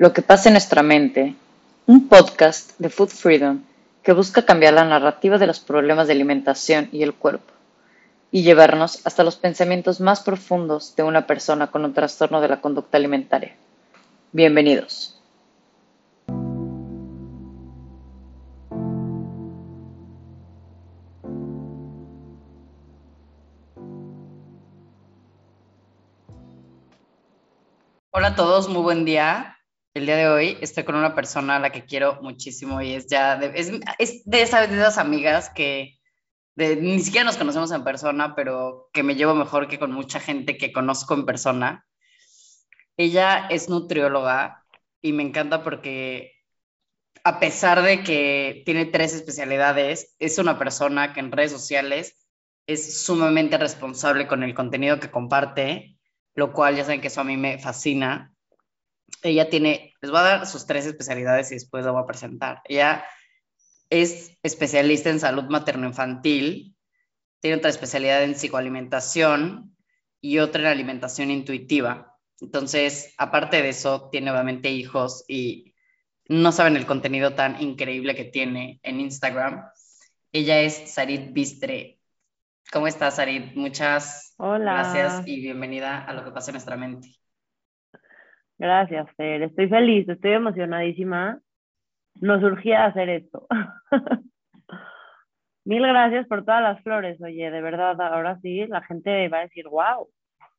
Lo que pasa en nuestra mente, un podcast de Food Freedom que busca cambiar la narrativa de los problemas de alimentación y el cuerpo y llevarnos hasta los pensamientos más profundos de una persona con un trastorno de la conducta alimentaria. Bienvenidos. Hola a todos, muy buen día. El día de hoy estoy con una persona a la que quiero muchísimo y es ya de, es, de esas, amigas que ni siquiera nos conocemos en persona, pero que me llevo mejor que con mucha gente que conozco en persona. Ella es nutrióloga y me encanta porque a pesar de que tiene tres especialidades, es una persona que en redes sociales es sumamente responsable con el contenido que comparte, lo cual ya saben que eso a mí me fascina ella tiene, les voy a dar sus tres especialidades y después la voy a presentar. Ella es especialista en salud materno-infantil, tiene otra especialidad en psicoalimentación y otra en alimentación intuitiva. Entonces, aparte de eso, tiene obviamente hijos y no saben el contenido tan increíble que tiene en Instagram. Ella es Sarit Bistre. ¿Cómo estás, Sarit? Muchas gracias y bienvenida a lo que pasa en nuestra mente. Gracias, Fer. Estoy feliz, estoy emocionadísima. Nos surgía hacer esto. Mil gracias por todas las flores, oye, de verdad, ahora sí, la gente va a decir, wow.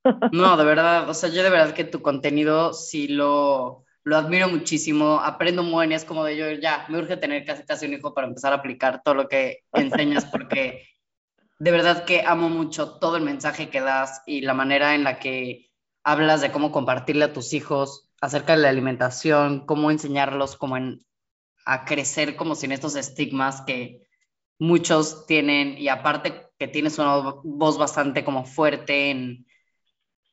No, de verdad, o sea, yo de verdad que tu contenido sí lo, lo admiro muchísimo, aprendo muy bien, es como de yo, ya, me urge tener casi casi un hijo para empezar a aplicar todo lo que enseñas, porque de verdad que amo mucho todo el mensaje que das y la manera en la que hablas de cómo compartirle a tus hijos acerca de la alimentación, cómo enseñarlos como a crecer como sin estos estigmas que muchos tienen y aparte que tienes una voz bastante como fuerte en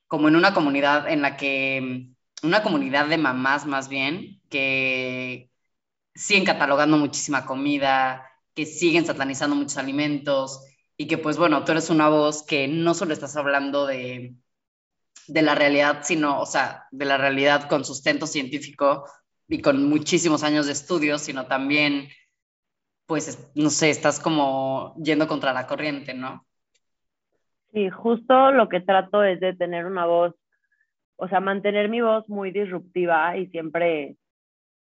como en una comunidad en la que una comunidad de mamás más bien que siguen catalogando muchísima comida, que siguen satanizando muchos alimentos y que pues bueno, tú eres una voz que no solo estás hablando de de la realidad, sino, o sea, de la realidad con sustento científico y con muchísimos años de estudio, sino también, pues, no sé, estás como yendo contra la corriente, ¿no? Sí, justo lo que trato es de tener una voz, o sea, mantener mi voz muy disruptiva y siempre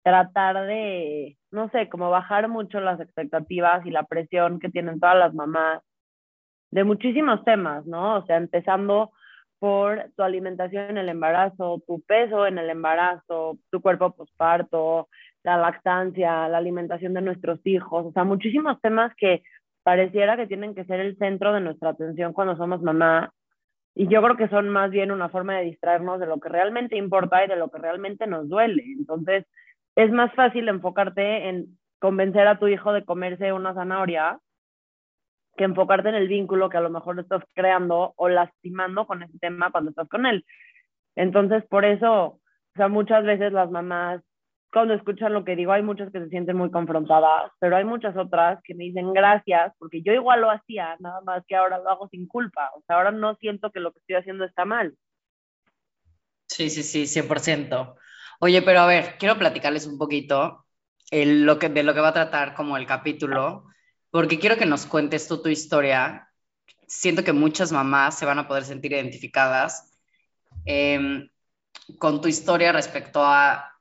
tratar de, no sé, como bajar mucho las expectativas y la presión que tienen todas las mamás de muchísimos temas, ¿no? O sea, empezando por tu alimentación en el embarazo, tu peso en el embarazo, tu cuerpo posparto, la lactancia, la alimentación de nuestros hijos, o sea, muchísimos temas que pareciera que tienen que ser el centro de nuestra atención cuando somos mamá. Y yo creo que son más bien una forma de distraernos de lo que realmente importa y de lo que realmente nos duele. Entonces, es más fácil enfocarte en convencer a tu hijo de comerse una zanahoria que enfocarte en el vínculo que a lo mejor estás creando o lastimando con ese tema cuando estás con él. Entonces, por eso, o sea, muchas veces las mamás, cuando escuchan lo que digo, hay muchas que se sienten muy confrontadas, pero hay muchas otras que me dicen gracias, porque yo igual lo hacía, nada más que ahora lo hago sin culpa. O sea, ahora no siento que lo que estoy haciendo está mal. Sí, sí, sí, 100%. Oye, pero a ver, quiero platicarles un poquito el, lo que, de lo que va a tratar como el capítulo porque quiero que nos cuentes tú tu historia. Siento que muchas mamás se van a poder sentir identificadas em, con tu historia respecto a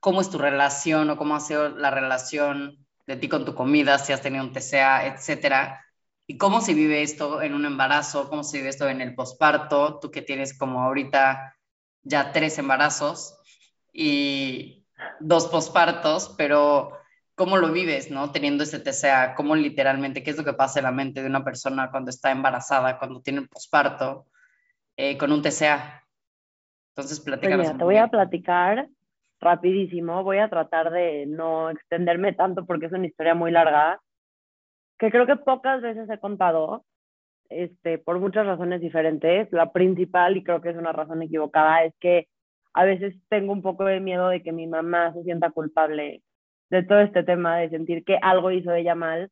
cómo es tu relación o cómo ha sido la relación de ti con tu comida, si has tenido un TCA, etcétera, y cómo se vive esto en un embarazo, cómo se vive esto en el posparto, tú que tienes como ahorita ya tres embarazos y dos pospartos, pero cómo lo vives, ¿no? Teniendo este TCA, cómo literalmente, qué es lo que pasa en la mente de una persona cuando está embarazada, cuando tiene el posparto, eh, con un TCA. Entonces, platícanos. Pues te voy a platicar rapidísimo, voy a tratar de no extenderme tanto porque es una historia muy larga, que creo que pocas veces he contado, este, por muchas razones diferentes. La principal, y creo que es una razón equivocada, es que a veces tengo un poco de miedo de que mi mamá se sienta culpable de todo este tema de sentir que algo hizo ella mal.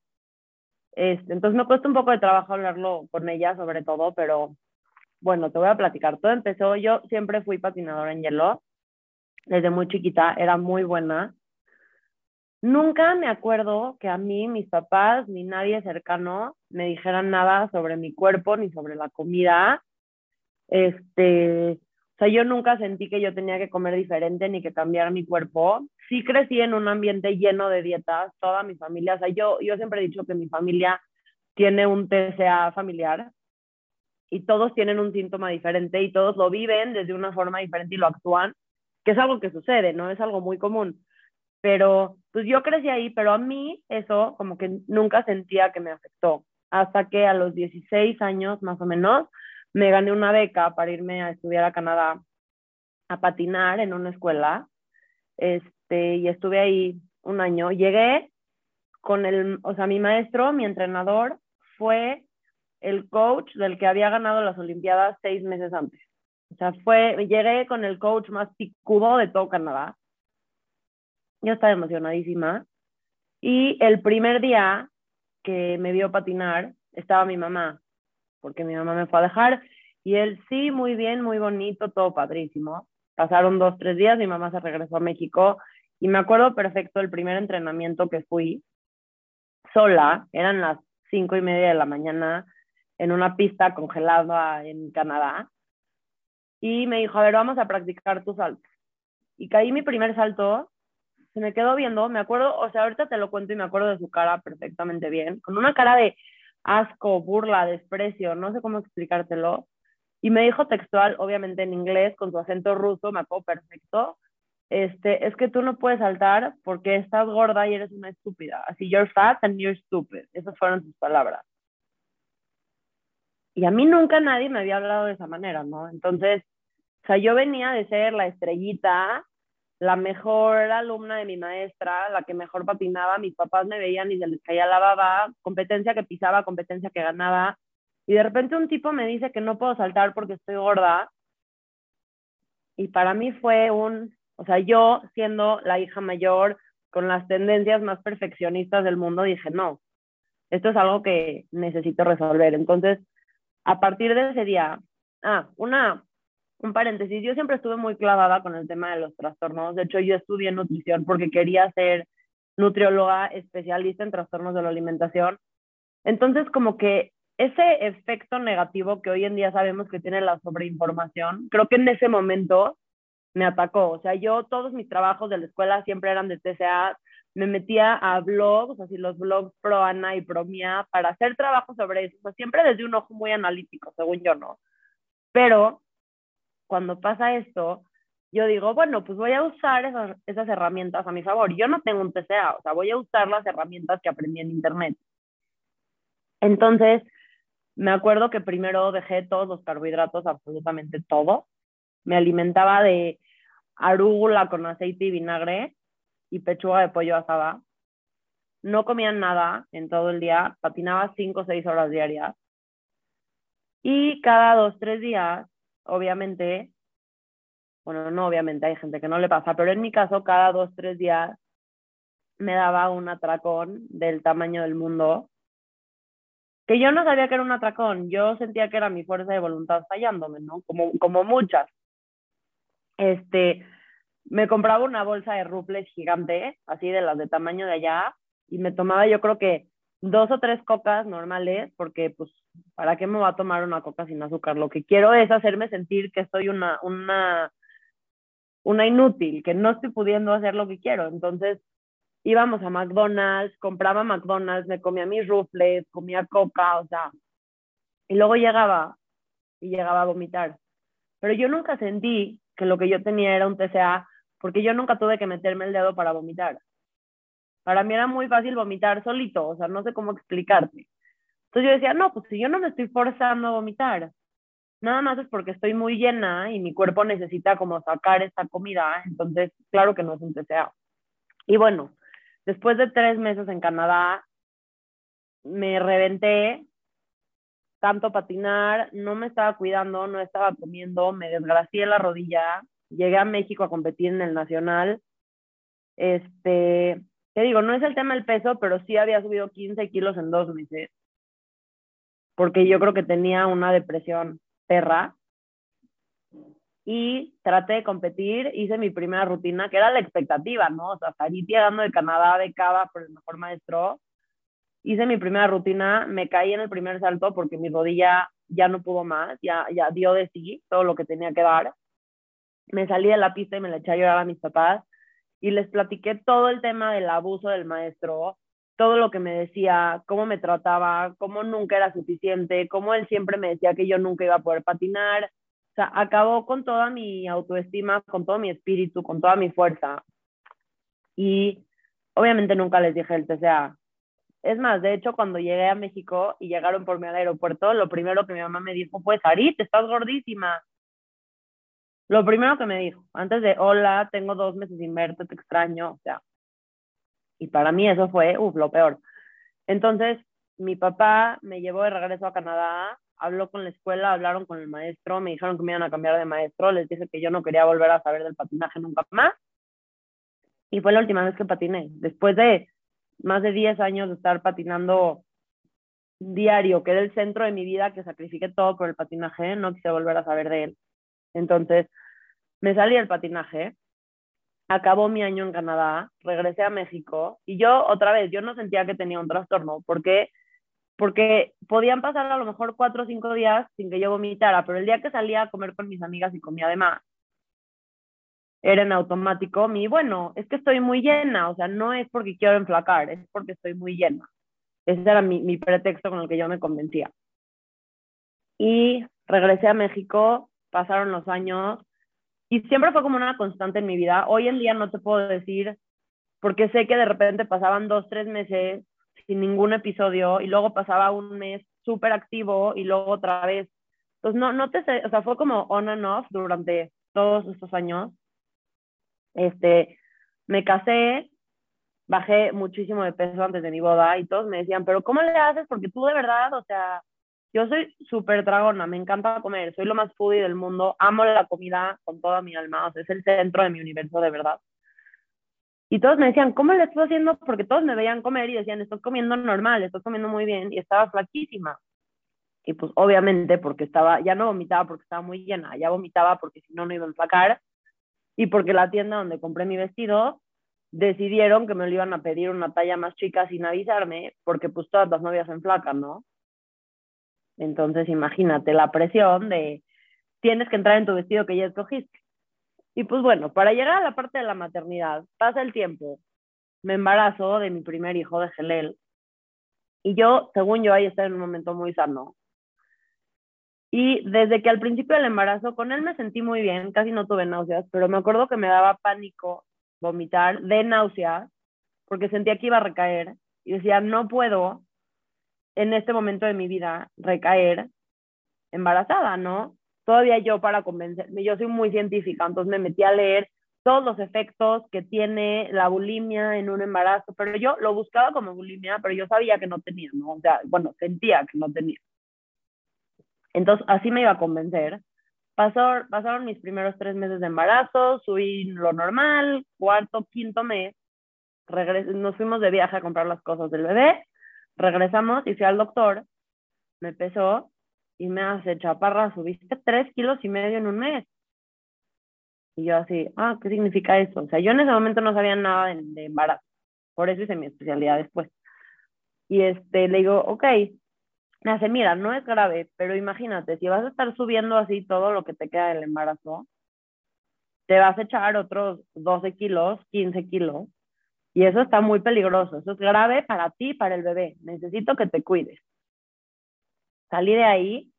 Este, entonces me cuesta un poco de trabajo hablarlo con ella sobre todo, pero bueno, te voy a platicar. Todo empezó, yo siempre fui patinadora en hielo desde muy chiquita, era muy buena. Nunca me acuerdo que a mí, mis papás, ni nadie cercano me dijeran nada sobre mi cuerpo ni sobre la comida. Este, o sea, yo nunca sentí que yo tenía que comer diferente ni que cambiar mi cuerpo. Sí crecí en un ambiente lleno de dietas, toda mi familia, o sea, yo, yo siempre he dicho que mi familia tiene un TCA familiar y todos tienen un síntoma diferente y todos lo viven desde una forma diferente y lo actúan, que es algo que sucede, ¿no? Es algo muy común. Pero pues yo crecí ahí, pero a mí eso como que nunca sentía que me afectó. Hasta que a los 16 años más o menos me gané una beca para irme a estudiar a Canadá a patinar en una escuela. Este, y estuve ahí un año. Llegué con el, o sea, mi maestro, mi entrenador, fue el coach del que había ganado las Olimpiadas seis meses antes. O sea, fue, llegué con el coach más picudo de todo Canadá. Yo estaba emocionadísima. Y el primer día que me vio patinar, estaba mi mamá, porque mi mamá me fue a dejar. Y él, sí, muy bien, muy bonito, todo padrísimo. Pasaron dos, tres días, mi mamá se regresó a México. Y me acuerdo perfecto el primer entrenamiento que fui sola, eran las cinco y media de la mañana, en una pista congelada en Canadá. Y me dijo, a ver, vamos a practicar tu salto. Y caí mi primer salto, se me quedó viendo, me acuerdo, o sea, ahorita te lo cuento y me acuerdo de su cara perfectamente bien, con una cara de asco, burla, desprecio, no sé cómo explicártelo. Y me dijo textual, obviamente en inglés, con su acento ruso, me acuerdo perfecto, este, es que tú no puedes saltar porque estás gorda y eres una estúpida. Así, you're fat and you're stupid. Esas fueron sus palabras. Y a mí nunca nadie me había hablado de esa manera, ¿no? Entonces, o sea, yo venía de ser la estrellita, la mejor alumna de mi maestra, la que mejor patinaba, mis papás me veían y se les caía la baba, competencia que pisaba, competencia que ganaba. Y de repente un tipo me dice que no puedo saltar porque estoy gorda. Y para mí fue un, o sea, yo siendo la hija mayor, con las tendencias más perfeccionistas del mundo, dije, no, esto es algo que necesito resolver. Entonces, a partir de ese día, ah, una, un paréntesis, yo siempre estuve muy clavada con el tema de los trastornos. De hecho, yo estudié nutrición porque quería ser nutrióloga especialista en trastornos de la alimentación. Entonces, como que ese efecto negativo que hoy en día sabemos que tiene la sobreinformación, creo que en ese momento me atacó. O sea, yo todos mis trabajos de la escuela siempre eran de TCA, me metía a blogs, así los blogs pro Ana y pro Mía, para hacer trabajo sobre eso, o siempre desde un ojo muy analítico, según yo, ¿no? Pero cuando pasa esto, yo digo, bueno, pues voy a usar esas, esas herramientas a mi favor. Yo no tengo un TCA, o sea, voy a usar las herramientas que aprendí en Internet. Entonces, me acuerdo que primero dejé todos los carbohidratos, absolutamente todo. Me alimentaba de arúgula con aceite y vinagre y pechuga de pollo asada. No comían nada en todo el día, patinaba cinco o seis horas diarias. Y cada dos, tres días, obviamente, bueno, no obviamente, hay gente que no le pasa, pero en mi caso, cada dos, tres días me daba un atracón del tamaño del mundo, que yo no sabía que era un atracón, yo sentía que era mi fuerza de voluntad fallándome, ¿no? Como, como muchas. Este, me compraba una bolsa de ruples gigante, así de las de tamaño de allá, y me tomaba yo creo que dos o tres cocas normales, porque pues, ¿para qué me va a tomar una coca sin azúcar? Lo que quiero es hacerme sentir que soy una, una, una inútil, que no estoy pudiendo hacer lo que quiero. Entonces, íbamos a McDonald's, compraba McDonald's, me comía mis rufles, comía coca, o sea, y luego llegaba y llegaba a vomitar. Pero yo nunca sentí que lo que yo tenía era un TCA porque yo nunca tuve que meterme el dedo para vomitar. Para mí era muy fácil vomitar solito, o sea, no sé cómo explicarte. Entonces yo decía, no, pues si yo no me estoy forzando a vomitar, nada más es porque estoy muy llena y mi cuerpo necesita como sacar esta comida, entonces claro que no es un TCA. Y bueno, después de tres meses en Canadá, me reventé tanto patinar, no me estaba cuidando, no estaba comiendo, me desgracié la rodilla, llegué a México a competir en el nacional. Este, te digo, no es el tema del peso, pero sí había subido 15 kilos en dos meses. Porque yo creo que tenía una depresión perra. y traté de competir, hice mi primera rutina, que era la expectativa, ¿no? O sea, salí llegando de Canadá de Cava por el mejor maestro, hice mi primera rutina, me caí en el primer salto porque mi rodilla ya no pudo más, ya, ya dio de sí todo lo que tenía que dar. Me salí de la pista y me la eché a llorar a mis papás y les platiqué todo el tema del abuso del maestro, todo lo que me decía, cómo me trataba, cómo nunca era suficiente, cómo él siempre me decía que yo nunca iba a poder patinar. O sea, acabó con toda mi autoestima, con todo mi espíritu, con toda mi fuerza. Y obviamente nunca les dije el TCA. Es más, de hecho, cuando llegué a México y llegaron por mí al aeropuerto, lo primero que mi mamá me dijo fue, Sarit, estás gordísima. Lo primero que me dijo, antes de, hola, tengo dos meses sin verte, te extraño, o sea. Y para mí eso fue, uff, lo peor. Entonces, mi papá me llevó de regreso a Canadá, habló con la escuela, hablaron con el maestro, me dijeron que me iban a cambiar de maestro, les dije que yo no quería volver a saber del patinaje nunca más. Y fue la última vez que patiné. Después de más de 10 años de estar patinando diario, que era el centro de mi vida, que sacrifiqué todo por el patinaje, no quise volver a saber de él. Entonces, me salí del patinaje, acabó mi año en Canadá, regresé a México y yo otra vez, yo no sentía que tenía un trastorno, porque porque podían pasar a lo mejor cuatro o cinco días sin que yo vomitara, pero el día que salía a comer con mis amigas y comía además, era en automático mi, bueno, es que estoy muy llena, o sea, no es porque quiero enflacar, es porque estoy muy llena. Ese era mi, mi pretexto con el que yo me convencía. Y regresé a México, pasaron los años y siempre fue como una constante en mi vida. Hoy en día no te puedo decir, porque sé que de repente pasaban dos, tres meses sin ningún episodio y luego pasaba un mes súper activo y luego otra vez. Entonces, no, no te sé, o sea, fue como on and off durante todos estos años este, me casé, bajé muchísimo de peso antes de mi boda y todos me decían, pero ¿cómo le haces? Porque tú de verdad, o sea, yo soy súper dragona, me encanta comer, soy lo más foodie del mundo, amo la comida con toda mi alma, o sea, es el centro de mi universo de verdad. Y todos me decían, ¿cómo le estoy haciendo? Porque todos me veían comer y decían, estoy comiendo normal, estoy comiendo muy bien y estaba flaquísima. Y pues obviamente porque estaba, ya no vomitaba porque estaba muy llena, ya vomitaba porque si no, no iba a enflacar y porque la tienda donde compré mi vestido decidieron que me lo iban a pedir una talla más chica sin avisarme, porque pues todas las novias en flaca, ¿no? Entonces imagínate la presión de tienes que entrar en tu vestido que ya escogiste. Y pues bueno, para llegar a la parte de la maternidad, pasa el tiempo, me embarazo de mi primer hijo de Gelel, y yo, según yo, ahí estaba en un momento muy sano. Y desde que al principio del embarazo, con él me sentí muy bien, casi no tuve náuseas, pero me acuerdo que me daba pánico vomitar de náuseas, porque sentía que iba a recaer. Y decía, no puedo en este momento de mi vida recaer embarazada, ¿no? Todavía yo para convencerme, yo soy muy científica, entonces me metí a leer todos los efectos que tiene la bulimia en un embarazo, pero yo lo buscaba como bulimia, pero yo sabía que no tenía, ¿no? O sea, bueno, sentía que no tenía. Entonces, así me iba a convencer. Pasó, pasaron mis primeros tres meses de embarazo, subí lo normal, cuarto, quinto mes, nos fuimos de viaje a comprar las cosas del bebé, regresamos y fui al doctor, me pesó y me hace, chaparra, subiste tres kilos y medio en un mes. Y yo así, ah, ¿qué significa eso? O sea, yo en ese momento no sabía nada de, de embarazo, por eso hice mi especialidad después. Y este, le digo, ok, me hace, mira, no es grave, pero imagínate, si vas a estar subiendo así todo lo que te queda del embarazo, te vas a echar otros 12 kilos, 15 kilos, y eso está muy peligroso, eso es grave para ti para el bebé, necesito que te cuides. Salí de ahí,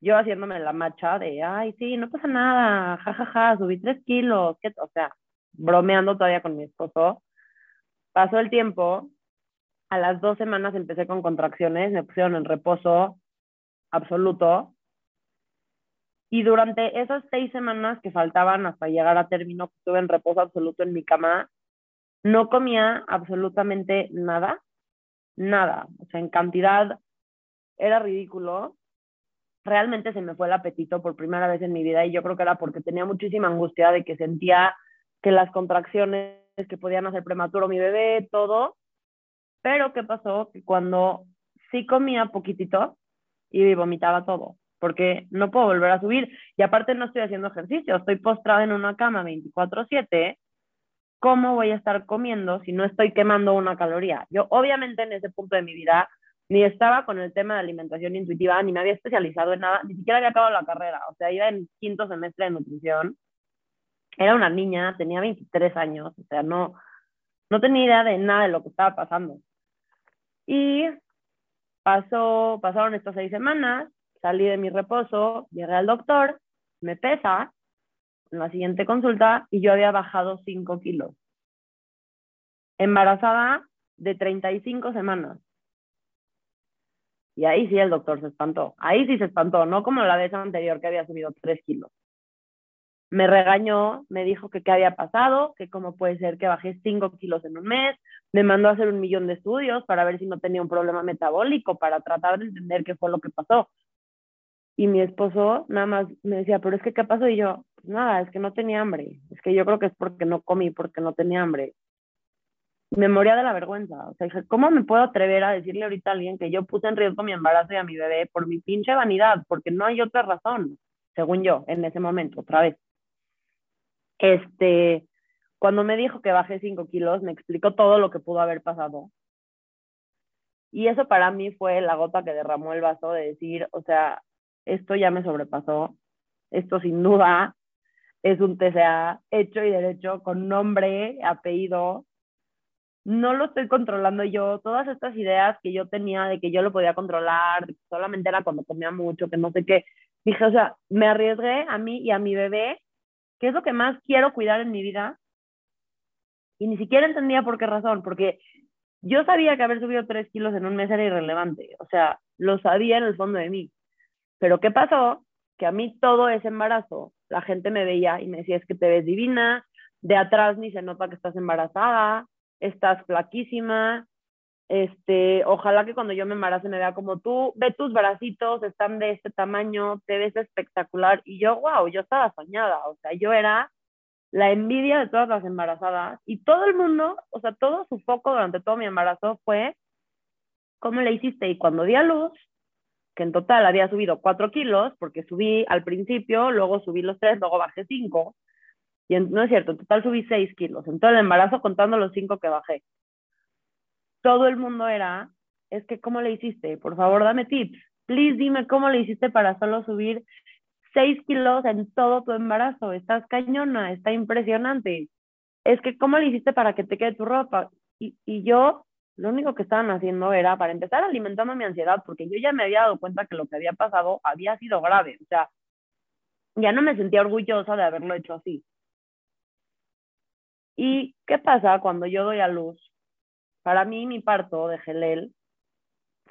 yo haciéndome la macha de, ay, sí, no pasa nada, jajaja, ja, ja, subí 3 kilos, o sea, bromeando todavía con mi esposo. Pasó el tiempo, a las dos semanas empecé con contracciones, me pusieron en reposo absoluto. Y durante esas seis semanas que faltaban hasta llegar a término, estuve en reposo absoluto en mi cama, no comía absolutamente nada, nada. O sea, en cantidad era ridículo. Realmente se me fue el apetito por primera vez en mi vida y yo creo que era porque tenía muchísima angustia de que sentía que las contracciones que podían hacer prematuro mi bebé, todo, pero ¿qué pasó? Que cuando sí comía poquitito y vomitaba todo. porque no puedo volver a subir. Y aparte no estoy haciendo ejercicio, estoy postrada en una cama 24/7. ¿Cómo voy a estar comiendo si no estoy quemando una caloría? Yo obviamente en ese punto de mi vida ni estaba con el tema de alimentación intuitiva, ni me había especializado en nada, ni siquiera había acabado la carrera, o sea, iba en quinto semestre de nutrición. Era una niña, tenía 23 años, o sea, no, no tenía idea de nada de lo que estaba pasando. Y pasó, pasaron estas seis semanas, salí de mi reposo, llegué al doctor, me pesa en la siguiente consulta y yo había bajado 5 kilos. Embarazada de 35 semanas. Y ahí sí el doctor se espantó. Ahí sí se espantó, no como la vez anterior que había subido 3 kilos. Me regañó, me dijo que qué había pasado, que cómo puede ser que bajé 5 kilos en un mes, me mandó a hacer un millón de estudios para ver si no tenía un problema metabólico, para tratar de entender qué fue lo que pasó. Y mi esposo nada más me decía, pero es que, ¿qué pasó? Y yo, pues nada, es que no tenía hambre. Es que yo creo que es porque no comí, porque no tenía hambre. me moría de la vergüenza. O sea, dije, ¿cómo me puedo atrever a decirle ahorita a alguien que yo puse en riesgo mi embarazo y a mi bebé por mi pinche vanidad? Porque no hay otra razón, según yo, en ese momento, otra vez. Este, cuando me dijo que bajé 5 kilos, me explicó todo lo que pudo haber pasado. Y eso para mí fue la gota que derramó el vaso de decir, o sea, esto ya me sobrepasó, esto sin duda es un TCA hecho y derecho con nombre, apellido. No lo estoy controlando yo. Todas estas ideas que yo tenía de que yo lo podía controlar, solamente era cuando comía mucho, que no sé qué. Dije, o sea, me arriesgué a mí y a mi bebé, que es lo que más quiero cuidar en mi vida. Y ni siquiera entendía por qué razón, porque yo sabía que haber subido tres kilos en un mes era irrelevante. O sea, lo sabía en el fondo de mí. Pero ¿qué pasó? Que a mí todo ese embarazo, la gente me veía y me decía, es que te ves divina, de atrás ni se nota que estás embarazada, estás flaquísima, este, ojalá que cuando yo me embarace me vea como tú, ve tus bracitos, están de este tamaño, te ves espectacular. Y yo, wow, yo estaba soñada, o sea, yo era la envidia de todas las embarazadas y todo el mundo, o sea, todo su foco durante todo mi embarazo fue, ¿cómo le hiciste? Y cuando di a luz, que en total había subido 4 kilos, porque subí al principio, luego subí los 3, luego bajé 5. Y no es cierto, en total subí 6 kilos. En todo el embarazo contando los 5 que bajé. Todo el mundo era, es que, ¿cómo le hiciste? Por favor, dame tips. Please dime cómo le hiciste para solo subir 6 kilos en todo tu embarazo. Estás cañona, está impresionante. Es que, ¿cómo le hiciste para que te quede tu ropa? Y, y yo lo único que estaban haciendo era, para empezar, alimentando mi ansiedad, porque yo ya me había dado cuenta que lo que había pasado había sido grave. O sea, ya no me sentía orgullosa de haberlo hecho así. ¿Y qué pasa cuando yo doy a luz? Para mí, mi parto de Gelel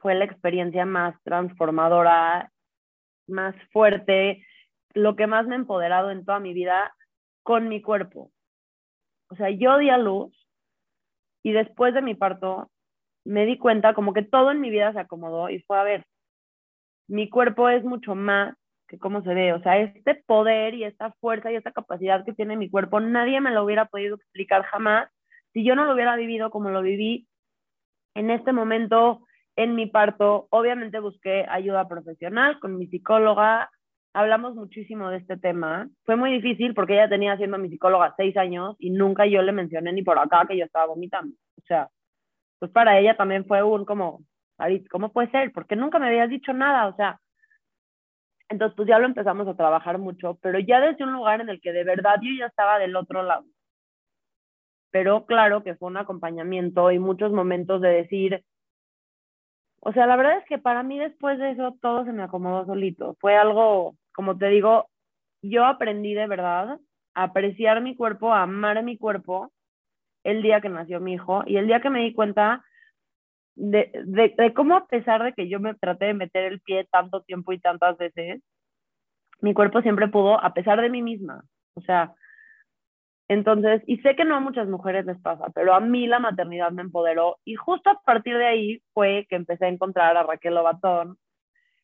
fue la experiencia más transformadora, más fuerte, lo que más me ha empoderado en toda mi vida con mi cuerpo. O sea, yo di a luz y después de mi parto me di cuenta como que todo en mi vida se acomodó y fue a ver, mi cuerpo es mucho más que cómo se ve, o sea, este poder y esta fuerza y esta capacidad que tiene mi cuerpo, nadie me lo hubiera podido explicar jamás si yo no lo hubiera vivido como lo viví en este momento en mi parto. Obviamente busqué ayuda profesional con mi psicóloga, hablamos muchísimo de este tema. Fue muy difícil porque ella tenía siendo mi psicóloga seis años y nunca yo le mencioné ni por acá que yo estaba vomitando. O sea, pues para ella también fue un como, ¿cómo puede ser? Porque nunca me habías dicho nada, o sea, entonces pues ya lo empezamos a trabajar mucho, pero ya desde un lugar en el que de verdad yo ya estaba del otro lado. Pero claro que fue un acompañamiento y muchos momentos de decir, o sea, la verdad es que para mí después de eso todo se me acomodó solito. Fue algo, como te digo, yo aprendí de verdad a apreciar mi cuerpo, a amar mi cuerpo el día que nació mi hijo y el día que me di cuenta de, de, cómo a pesar de que yo me traté de meter el pie tanto tiempo y tantas veces, mi cuerpo siempre pudo, a pesar de mí misma. O sea, entonces, y sé que no a muchas mujeres les pasa, pero a mí la maternidad me empoderó y justo a partir de ahí fue que empecé a encontrar a Raquel Lobatón,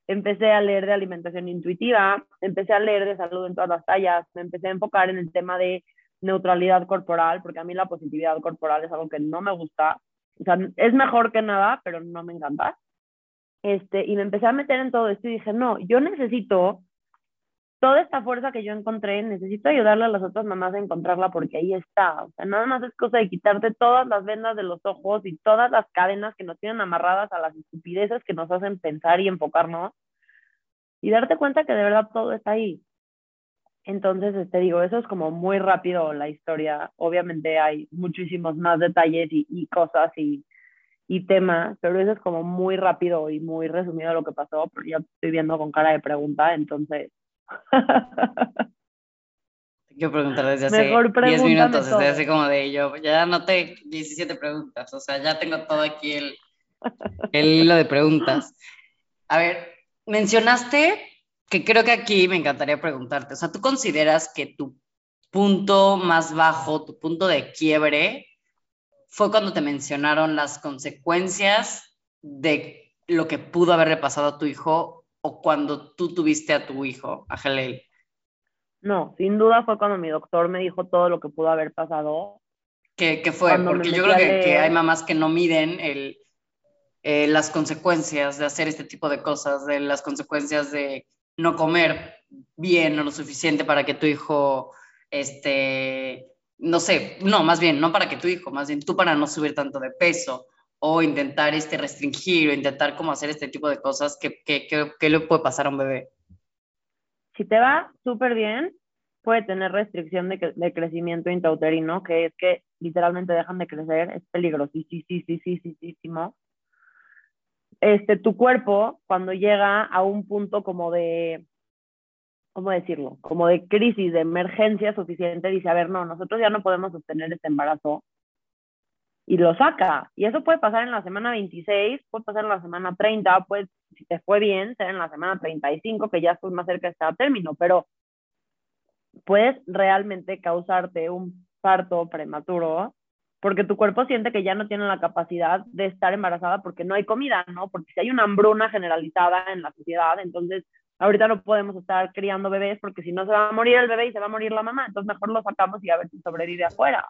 empecé a leer de alimentación intuitiva, empecé a leer de salud en todas las tallas, me empecé a enfocar en el tema de neutralidad corporal, porque a mí la positividad corporal es algo que no me gusta. O sea, es mejor que nada, pero no me encanta. Este, y me empecé a meter en todo esto y dije, no, yo necesito toda esta fuerza que yo encontré, necesito ayudarle a las otras mamás a encontrarla porque ahí está. O sea, nada más es cosa de quitarte todas las vendas de los ojos y todas las cadenas que nos tienen amarradas a las estupideces que nos hacen pensar y enfocarnos y darte cuenta que de verdad todo está ahí. Entonces, te este, digo, eso es como muy rápido la historia. Obviamente hay muchísimos más detalles y, cosas y, y, temas, pero eso es como muy rápido y muy resumido lo que pasó, pero ya estoy viendo con cara de pregunta, entonces. Quiero preguntar desde hace 10 minutos, desde hace como de yo, ya anoté 17 preguntas, o sea, ya tengo todo aquí el, el hilo de preguntas. A ver, mencionaste que creo que aquí me encantaría preguntarte, o sea, ¿tú consideras que tu punto más bajo, tu punto de quiebre, fue cuando te mencionaron las consecuencias de lo que pudo haberle pasado a tu hijo o cuando tú tuviste a tu hijo, a Jalel? No, sin duda fue cuando mi doctor me dijo todo lo que pudo haber pasado. ¿Qué, qué fue? Porque yo creo que, que, hay mamás que no miden el, eh, las consecuencias de hacer este tipo de cosas, de las consecuencias de no comer bien o lo suficiente para que tu hijo, este, no sé, no, más bien, no para que tu hijo, más bien tú para no subir tanto de peso o intentar este, restringir o intentar como hacer este tipo de cosas, ¿qué, qué, qué, le puede pasar a un bebé? Si te va súper bien, puede tener restricción de, de, crecimiento intrauterino, que es que literalmente dejan de crecer, es peligrosísimo este, tu cuerpo, cuando llega a un punto como de, ¿cómo decirlo? Como de crisis, de emergencia suficiente, dice, a ver, no, nosotros ya no podemos sostener este embarazo. Y lo saca. Y eso puede pasar en la semana 26, puede pasar en la semana 30, pues si te fue bien, ser en la semana 35, que ya estás más cerca de estar término, pero puedes realmente causarte un parto prematuro porque tu cuerpo siente que ya no tiene la capacidad de estar embarazada porque no hay comida, ¿no? Porque si hay una hambruna generalizada en la sociedad, entonces ahorita no podemos estar criando bebés porque si no se va a morir el bebé y se va a morir la mamá, entonces mejor lo sacamos y a ver si sobrevive afuera.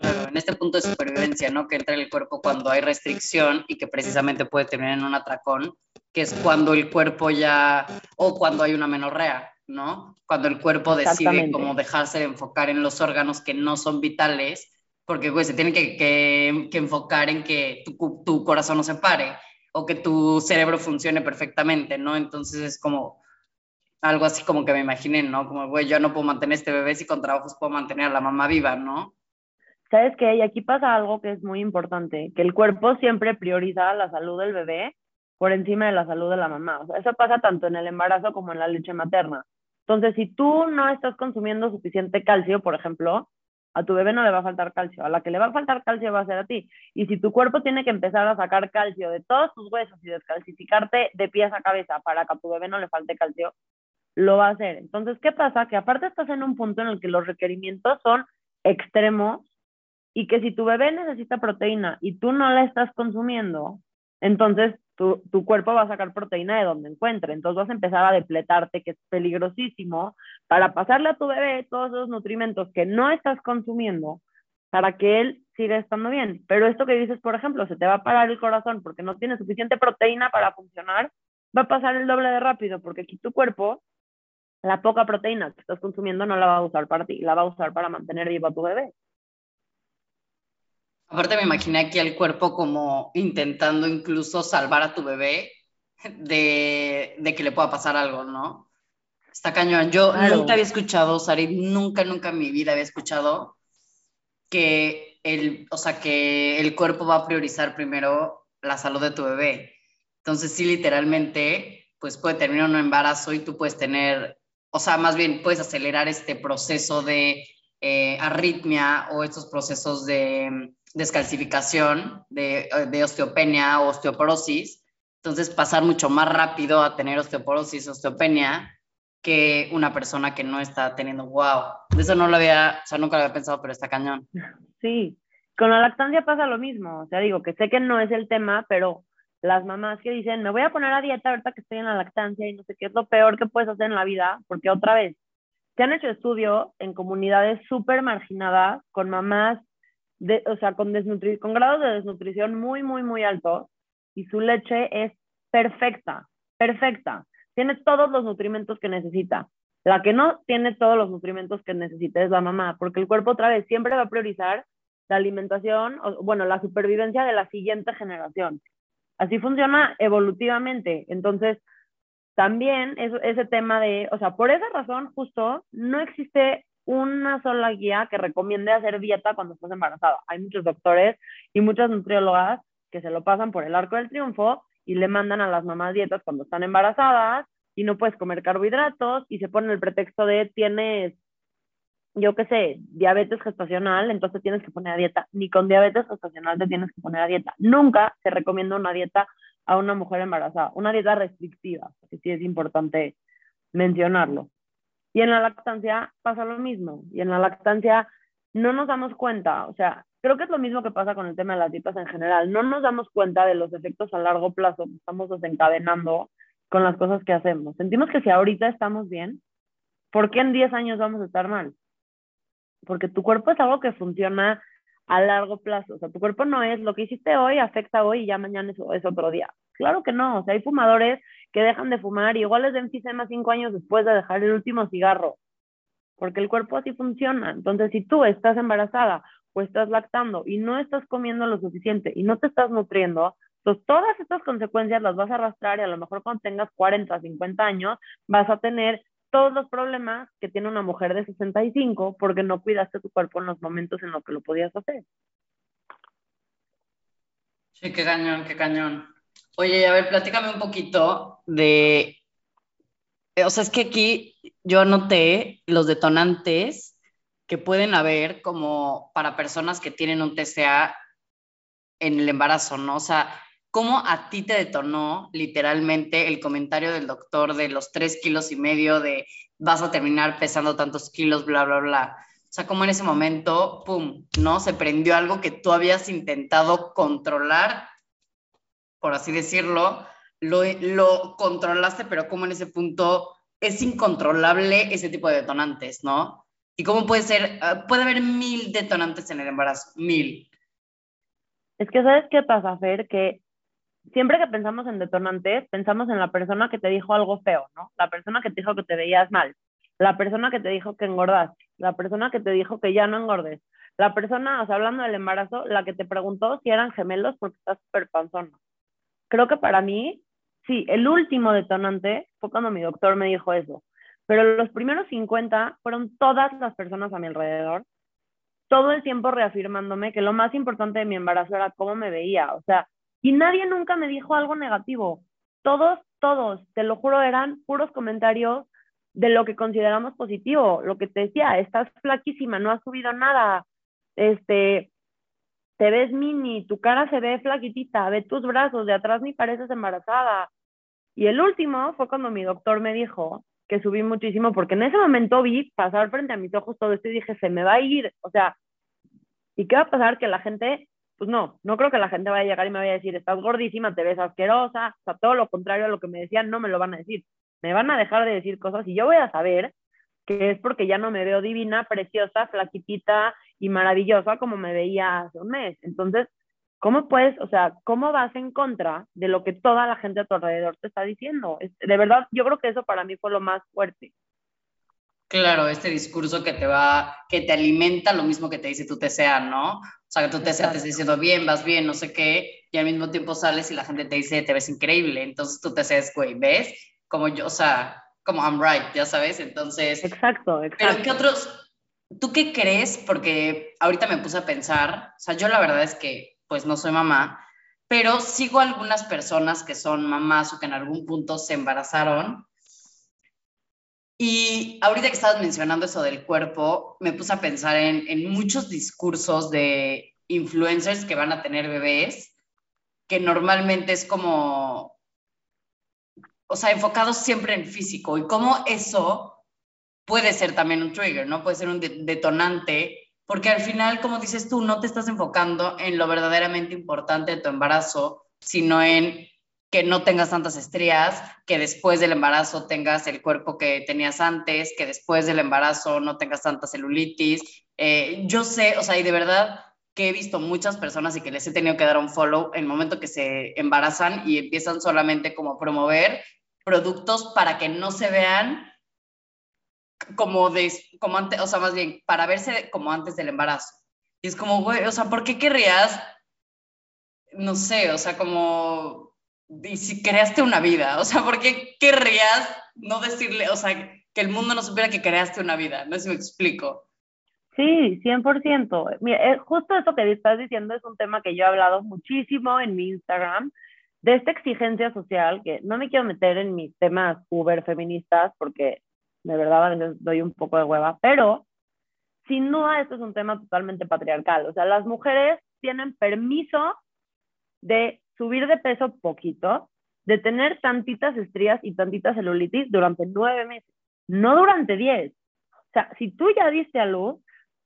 En este punto de supervivencia, ¿no? Que entra en el cuerpo cuando hay restricción y que precisamente puede terminar en un atracón, que es cuando el cuerpo ya, o cuando hay una menorrea, ¿no? Cuando el cuerpo decide como dejarse de enfocar en los órganos que no son vitales porque pues, se tiene que, que, enfocar en que tu, tu, corazón no se pare o que tu cerebro funcione perfectamente, ¿no? Entonces es como algo así como que me imaginé, ¿no? Como, güey, yo no puedo mantener este bebé si con trabajos puedo mantener a la mamá viva, ¿no? ¿Sabes qué? Y aquí pasa algo que es muy importante, que el cuerpo siempre prioriza la salud del bebé por encima de la salud de la mamá. Eso pasa tanto en el embarazo como en la leche materna. Entonces, si tú no estás consumiendo suficiente calcio, por ejemplo, a tu bebé no le va a faltar calcio, a la que le va a faltar calcio va a ser a ti. Y si tu cuerpo tiene que empezar a sacar calcio de todos tus huesos y descalcificarte de pies a cabeza para que a tu bebé no le falte calcio, lo va a hacer. Entonces, ¿qué pasa? Que aparte estás en un punto en el que los requerimientos son extremos y que si tu bebé necesita proteína y tú no la estás consumiendo, entonces tu, tu, cuerpo va a sacar proteína de donde encuentre. Entonces vas a empezar a depletarte, que es peligrosísimo, para pasarle a tu bebé todos esos nutrimentos que no estás consumiendo para que él siga estando bien. Pero esto que dices, por ejemplo, se te va a parar el corazón porque no tiene suficiente proteína para funcionar, va a pasar el doble de rápido porque aquí tu cuerpo, la poca proteína que estás consumiendo no la va a usar para ti, la va a usar para mantener vivo a tu bebé. Aparte me imaginé aquí el cuerpo como intentando incluso salvar a tu bebé de, de que le pueda pasar algo, ¿no? Está cañón. Yo nunca había escuchado, Sari, nunca, nunca en mi vida había escuchado que el, o sea, que el cuerpo va a priorizar primero la salud de tu bebé. Entonces, sí, literalmente, pues puede terminar un embarazo y tú puedes tener, o sea, más bien puedes acelerar este proceso de eh, arritmia o estos procesos de descalcificación, de, de osteopenia o osteoporosis. Entonces, pasar mucho más rápido a tener osteoporosis, osteopenia, que una persona que no está teniendo, wow, eso no lo había, o sea, nunca había pensado, pero está cañón. Sí, con la lactancia pasa lo mismo, o sea, digo que sé que no es el tema, pero las mamás que dicen, me voy a poner a dieta ahorita que estoy en la lactancia y no sé qué es lo peor que puedes hacer en la vida, porque otra vez, se han hecho estudios en comunidades súper marginadas, con mamás o sea, con, con grados de desnutrición muy, muy, muy altos y su leche es perfecta, perfecta. Tiene todos los nutrimentos que necesita. La que no tiene todos los nutrimentos que necesita es la mamá, porque el cuerpo otra vez siempre va a priorizar la alimentación, o, bueno, la supervivencia de la siguiente generación. Así funciona evolutivamente. Entonces, también ese tema de, o sea, por esa razón justo no existe una sola guía que recomiende hacer dieta cuando estás embarazada. Hay muchos doctores y muchas nutriólogas que se lo pasan por el arco del triunfo y le mandan a las mamás dietas cuando están embarazadas y no puedes comer carbohidratos y se ponen el pretexto de tienes, yo qué sé, diabetes gestacional, entonces tienes que poner a dieta. Ni con diabetes gestacional te tienes que poner a dieta. Nunca se recomienda una dieta a una mujer embarazada, una dieta restrictiva, que sí es importante mencionarlo. Y en la lactancia pasa lo mismo. Y en la lactancia no nos damos cuenta, o sea, creo que es lo mismo que pasa con el tema de las dietas en general. No nos damos cuenta de los efectos a largo plazo que estamos desencadenando con las cosas que hacemos. Sentimos que si ahorita estamos bien, ¿por qué en 10 años vamos a estar mal? Porque tu cuerpo es algo que funciona a largo plazo. O sea, tu cuerpo no es lo que hiciste hoy, afecta hoy y ya mañana es, otro día. Claro que no. O sea, hay fumadores que dejan de fumar y igual les enfisema cinco años después de dejar el último cigarro. Porque el cuerpo así funciona. Entonces, si tú estás embarazada o estás lactando y no estás comiendo lo suficiente y no te estás nutriendo, pues todas estas consecuencias las vas a arrastrar y a lo mejor cuando tengas 40, 50 años vas a tener todos los problemas que tiene una mujer de 65 porque no cuidaste tu cuerpo en los momentos en los que lo podías hacer. Sí, qué cañón, qué cañón. Oye, a ver, platícame un poquito de, o sea, es que aquí yo anoté los detonantes que pueden haber como para personas que tienen un TCA en el embarazo, ¿no? O sea, ¿cómo a ti te detonó literalmente el comentario del doctor de los tres kilos y medio de vas a terminar pesando tantos kilos, bla, bla, bla? O sea, cómo en ese momento, pum, ¿no? Se prendió algo que tú habías intentado controlar, por así decirlo, lo, controlaste, pero cómo en ese punto es incontrolable ese tipo de detonantes, ¿no? ¿Y cómo puede ser? Ah, puede haber mil detonantes en el embarazo, mil. Es que, ¿sabes qué pasa, Fer? Que siempre que pensamos en detonantes, pensamos en la persona que te dijo algo feo, ¿no? La persona que te dijo que te veías mal, la persona que te dijo que engordaste, la persona que te dijo que ya no engordes, la persona, o sea, hablando del embarazo, la que te preguntó si eran gemelos porque estás súper panzona. Creo que para mí, sí, el último detonante fue cuando mi doctor me dijo eso. Pero los primeros 50 fueron todas las personas a mi alrededor, todo el tiempo reafirmándome que lo más importante de mi embarazo era cómo me veía. O sea, y nadie nunca me dijo algo negativo. Todos, todos, te lo juro, eran puros comentarios de lo que consideramos positivo. Lo que te decía, estás flaquísima, no has subido nada. Este, te ves mini, tu cara se ve flaquitita, ve tus brazos, de atrás ni pareces embarazada. Y el último fue cuando mi doctor me dijo que subí muchísimo, porque en ese momento vi pasar frente a mis ojos todo esto y dije, se me va a ir, o sea, ¿y qué va a pasar? Que la gente, pues no, no creo que la gente vaya a llegar y me vaya a decir, estás gordísima, te ves asquerosa, o sea, todo lo contrario a lo que me decían, no me lo van a decir, me van a dejar de decir cosas y yo voy a saber que es porque ya no me veo divina, preciosa, flaquitita y maravillosa como me veía hace un mes. Entonces, ¿Cómo puedes, o sea, cómo vas en contra de lo que toda la gente a tu alrededor te está diciendo? de verdad, yo creo que eso para mí fue lo más fuerte. Claro, este discurso que te va, que te alimenta lo mismo que te dice tu TCA, ¿no? O sea, que tu TCA te está diciendo bien, vas bien, no sé qué, y al mismo tiempo sales y la gente te dice, te ves increíble. Entonces tú te es, güey, ¿ves? Como yo, o sea, como I'm right, ya sabes. Entonces. Exacto, exacto. Pero ¿qué otros, tú qué crees? Porque ahorita me puse a pensar, o sea, yo la verdad es que pues no soy mamá, pero sigo algunas personas que son mamás o que en algún punto se embarazaron. Y ahorita que estabas mencionando eso del cuerpo, me puse a pensar en, muchos discursos de influencers que van a tener bebés, que normalmente es como, o sea, enfocados siempre en físico y cómo eso puede ser también un trigger, ¿no? Puede ser un detonante porque al final, como dices tú, no te estás enfocando en lo verdaderamente importante de tu embarazo, sino en que no tengas tantas estrías, que después del embarazo tengas el cuerpo que tenías antes, que después del embarazo no tengas tanta celulitis. Eh, yo sé, o sea, y de verdad, que he visto muchas personas y que les he tenido que dar un follow en el momento que se embarazan y empiezan solamente como a promover productos para que no se vean como, de, como antes, o sea, más bien, para verse como antes del embarazo. Y es como, güey, o sea, ¿por qué querrías, no sé, o sea, como, y si creaste una vida, o sea, ¿por qué querrías no decirle, o sea, que el mundo no supiera que creaste una vida? No sé si me explico. Sí, 100%. Mira, eh, justo eso que estás diciendo es un tema que yo he hablado muchísimo en mi Instagram, de esta exigencia social, que no me quiero meter en mis temas uber feministas, porque de verdad a doy un poco de hueva, pero sin duda esto es un tema totalmente patriarcal. O sea, las mujeres tienen permiso de subir de peso poquito, de tener tantitas estrías y tantitas celulitis durante nueve meses, no durante diez. O sea, si tú ya diste a luz,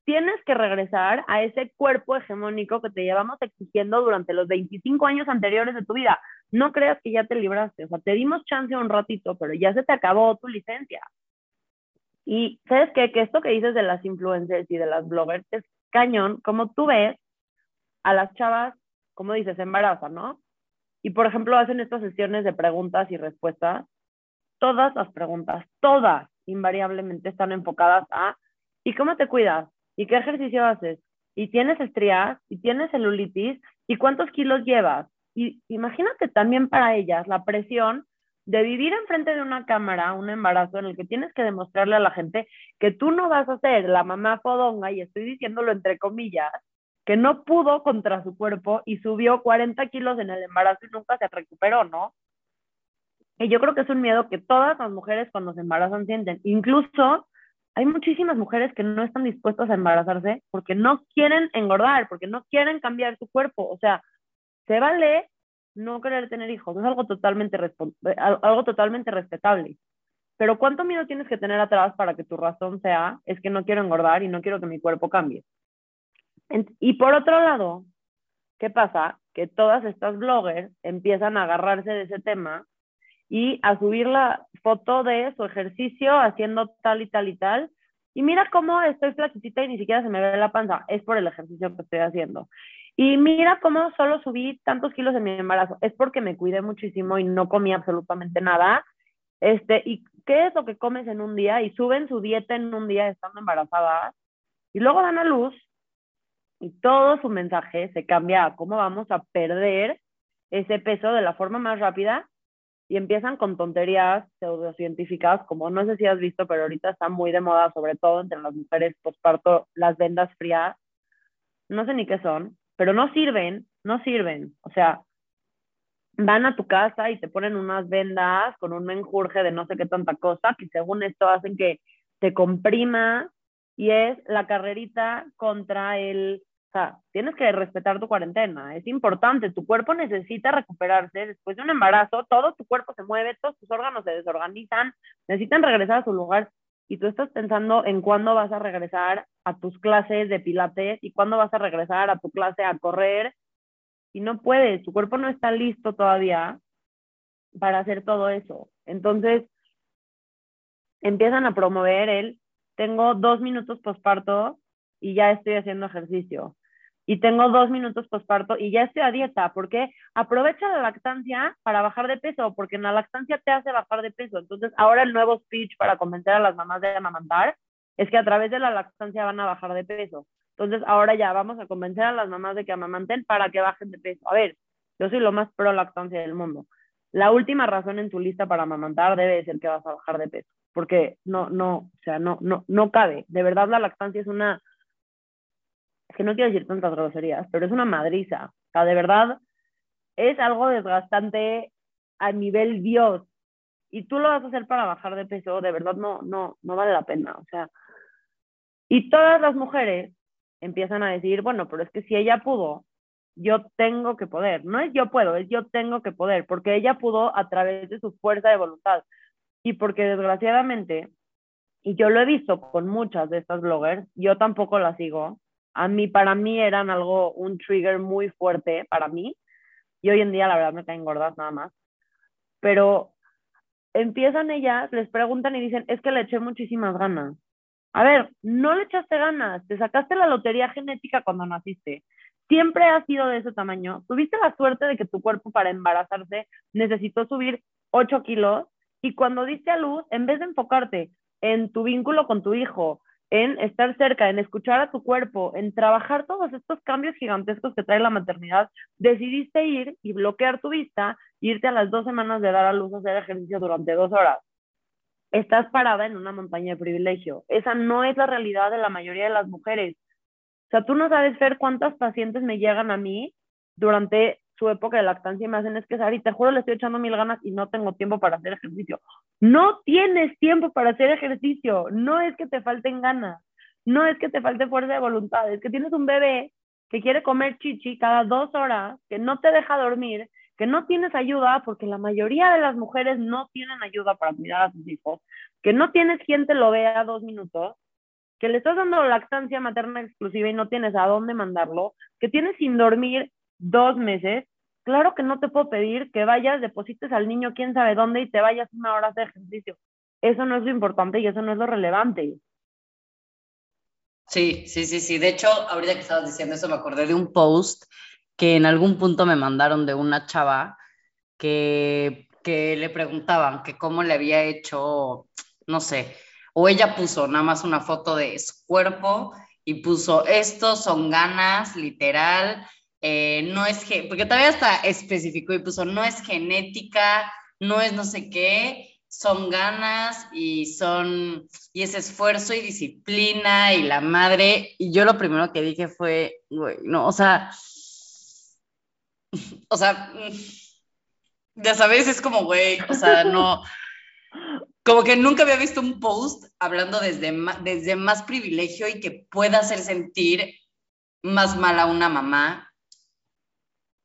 tienes que regresar a ese cuerpo hegemónico que te llevamos exigiendo durante los 25 años anteriores de tu vida. No creas que ya te libraste, o sea, te dimos chance un ratito, pero ya se te acabó tu licencia. Y sabes que esto que dices de las influencers y de las bloggers es cañón, como tú ves a las chavas, como dices, embarazan, ¿no? Y por ejemplo, hacen estas sesiones de preguntas y respuestas. Todas las preguntas, todas invariablemente están enfocadas a ¿y cómo te cuidas? ¿Y qué ejercicio haces? ¿Y tienes estrías? ¿Y tienes celulitis? ¿Y cuántos kilos llevas? Y imagínate también para ellas la presión de vivir enfrente de una cámara, un embarazo en el que tienes que demostrarle a la gente que tú no vas a ser la mamá fodonga, y estoy diciéndolo entre comillas, que no pudo contra su cuerpo y subió 40 kilos en el embarazo y nunca se recuperó, ¿no? Y yo creo que es un miedo que todas las mujeres cuando se embarazan sienten. Incluso hay muchísimas mujeres que no están dispuestas a embarazarse porque no quieren engordar, porque no quieren cambiar su cuerpo. O sea, se vale no querer tener hijos, es algo totalmente, algo totalmente respetable. Pero ¿cuánto miedo tienes que tener atrás para que tu razón sea, es que no quiero engordar y no quiero que mi cuerpo cambie? Y por otro lado, ¿qué pasa? Que todas estas bloggers empiezan a agarrarse de ese tema y a subir la foto de su ejercicio haciendo tal y tal y tal. Y mira cómo estoy flaquita y ni siquiera se me ve la panza. Es por el ejercicio que estoy haciendo. Y mira cómo solo subí tantos kilos en mi embarazo. Es porque me cuidé muchísimo y no comí absolutamente nada. Este, ¿y qué es lo que comes en un día? Y suben su dieta en un día estando embarazadas. Y luego dan a luz y todo su mensaje se cambia a cómo vamos a perder ese peso de la forma más rápida y empiezan con tonterías pseudocientíficas, como no sé si has visto, pero ahorita está muy de moda, sobre todo entre las mujeres postparto, las vendas frías. No sé ni qué son, pero no sirven, no sirven. O sea, van a tu casa y te ponen unas vendas con un menjurje de no sé qué tanta cosa, que según esto hacen que te comprima y es la carrerita contra el, o sea, tienes que respetar tu cuarentena, es importante, tu cuerpo necesita recuperarse después de un embarazo, todo tu cuerpo se mueve, todos tus órganos se desorganizan, necesitan regresar a su lugar y tú estás pensando en cuándo vas a regresar a tus clases de pilates y cuándo vas a regresar a tu clase a correr. Y no puedes, tu cuerpo no está listo todavía para hacer todo eso. Entonces, empiezan a promover el, tengo dos minutos posparto y ya estoy haciendo ejercicio y tengo dos minutos posparto y ya estoy a dieta, porque aprovecha la lactancia para bajar de peso, porque en la lactancia te hace bajar de peso. Entonces, ahora el nuevo speech para convencer a las mamás de amamantar es que a través de la lactancia van a bajar de peso. Entonces, ahora ya vamos a convencer a las mamás de que amamanten para que bajen de peso. A ver, yo soy lo más pro lactancia del mundo. La última razón en tu lista para amamantar debe ser que vas a bajar de peso, porque no, no, o sea, no, no, no cabe. De verdad, la lactancia es una que no quiero decir tantas groserías, pero es una madriza. O sea, de verdad, es algo desgastante a nivel Dios. Y tú lo vas a hacer para bajar de peso, de verdad no, no, no vale la pena. O sea, y todas las mujeres empiezan a decir, bueno, pero es que si ella pudo, yo tengo que poder. No es yo puedo, es yo tengo que poder, porque ella pudo a través de su fuerza de voluntad. Y porque desgraciadamente, y yo lo he visto con muchas de estas bloggers, yo tampoco las sigo, a mí, para mí eran algo, un trigger muy fuerte para mí. Y hoy en día, la verdad, me caen gordas nada más. Pero empiezan ellas, les preguntan y dicen, es que le eché muchísimas ganas. A ver, no le echaste ganas, te sacaste la lotería genética cuando naciste. Siempre has sido de ese tamaño. Tuviste la suerte de que tu cuerpo para embarazarse necesitó subir 8 kilos y cuando diste a luz, en vez de enfocarte en tu vínculo con tu hijo, en estar cerca, en escuchar a tu cuerpo, en trabajar todos estos cambios gigantescos que trae la maternidad, decidiste ir y bloquear tu vista, irte a las dos semanas de dar a luz a hacer ejercicio durante dos horas. Estás parada en una montaña de privilegio. Esa no es la realidad de la mayoría de las mujeres. O sea, tú no sabes ver cuántas pacientes me llegan a mí durante su época de lactancia y me hacen es que, Sari, te juro, le estoy echando mil ganas y no tengo tiempo para hacer ejercicio. No tienes tiempo para hacer ejercicio. No es que te falten ganas. No es que te falte fuerza de voluntad. Es que tienes un bebé que quiere comer chichi cada dos horas, que no te deja dormir, que no tienes ayuda, porque la mayoría de las mujeres no tienen ayuda para cuidar a sus hijos, que no tienes quien te lo vea dos minutos, que le estás dando lactancia materna exclusiva y no tienes a dónde mandarlo, que tienes sin dormir dos meses, claro que no te puedo pedir que vayas, deposites al niño quién sabe dónde y te vayas una hora de ejercicio. Eso no es lo importante y eso no es lo relevante. Sí, sí, sí, sí. De hecho, ahorita que estabas diciendo eso, me acordé de un post que en algún punto me mandaron de una chava que, que le preguntaban que cómo le había hecho, no sé, o ella puso nada más una foto de su cuerpo y puso, estos son ganas, literal, eh, no es que, porque todavía está específico y puso, no es genética, no es no sé qué, son ganas y son, y es esfuerzo y disciplina y la madre, y yo lo primero que dije fue, güey, no, o sea, o sea, ya sabes, es como, güey, o sea, no, como que nunca había visto un post hablando desde, desde más privilegio y que pueda hacer sentir más mal a una mamá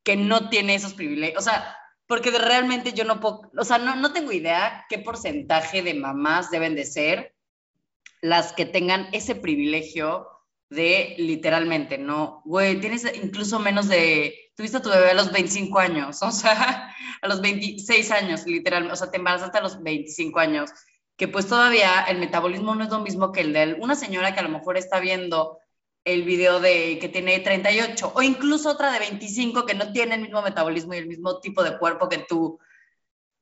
que no tiene esos privilegios. O sea, porque realmente yo no puedo, o sea, no, no tengo idea qué porcentaje de mamás deben de ser las que tengan ese privilegio de literalmente, no, güey, tienes incluso menos de, tuviste a tu bebé a los 25 años, o sea, a los 26 años, literalmente, o sea, te embarazaste a los 25 años, que pues todavía el metabolismo no es lo mismo que el de una señora que a lo mejor está viendo el video de que tiene 38 o incluso otra de 25 que no tiene el mismo metabolismo y el mismo tipo de cuerpo que tú.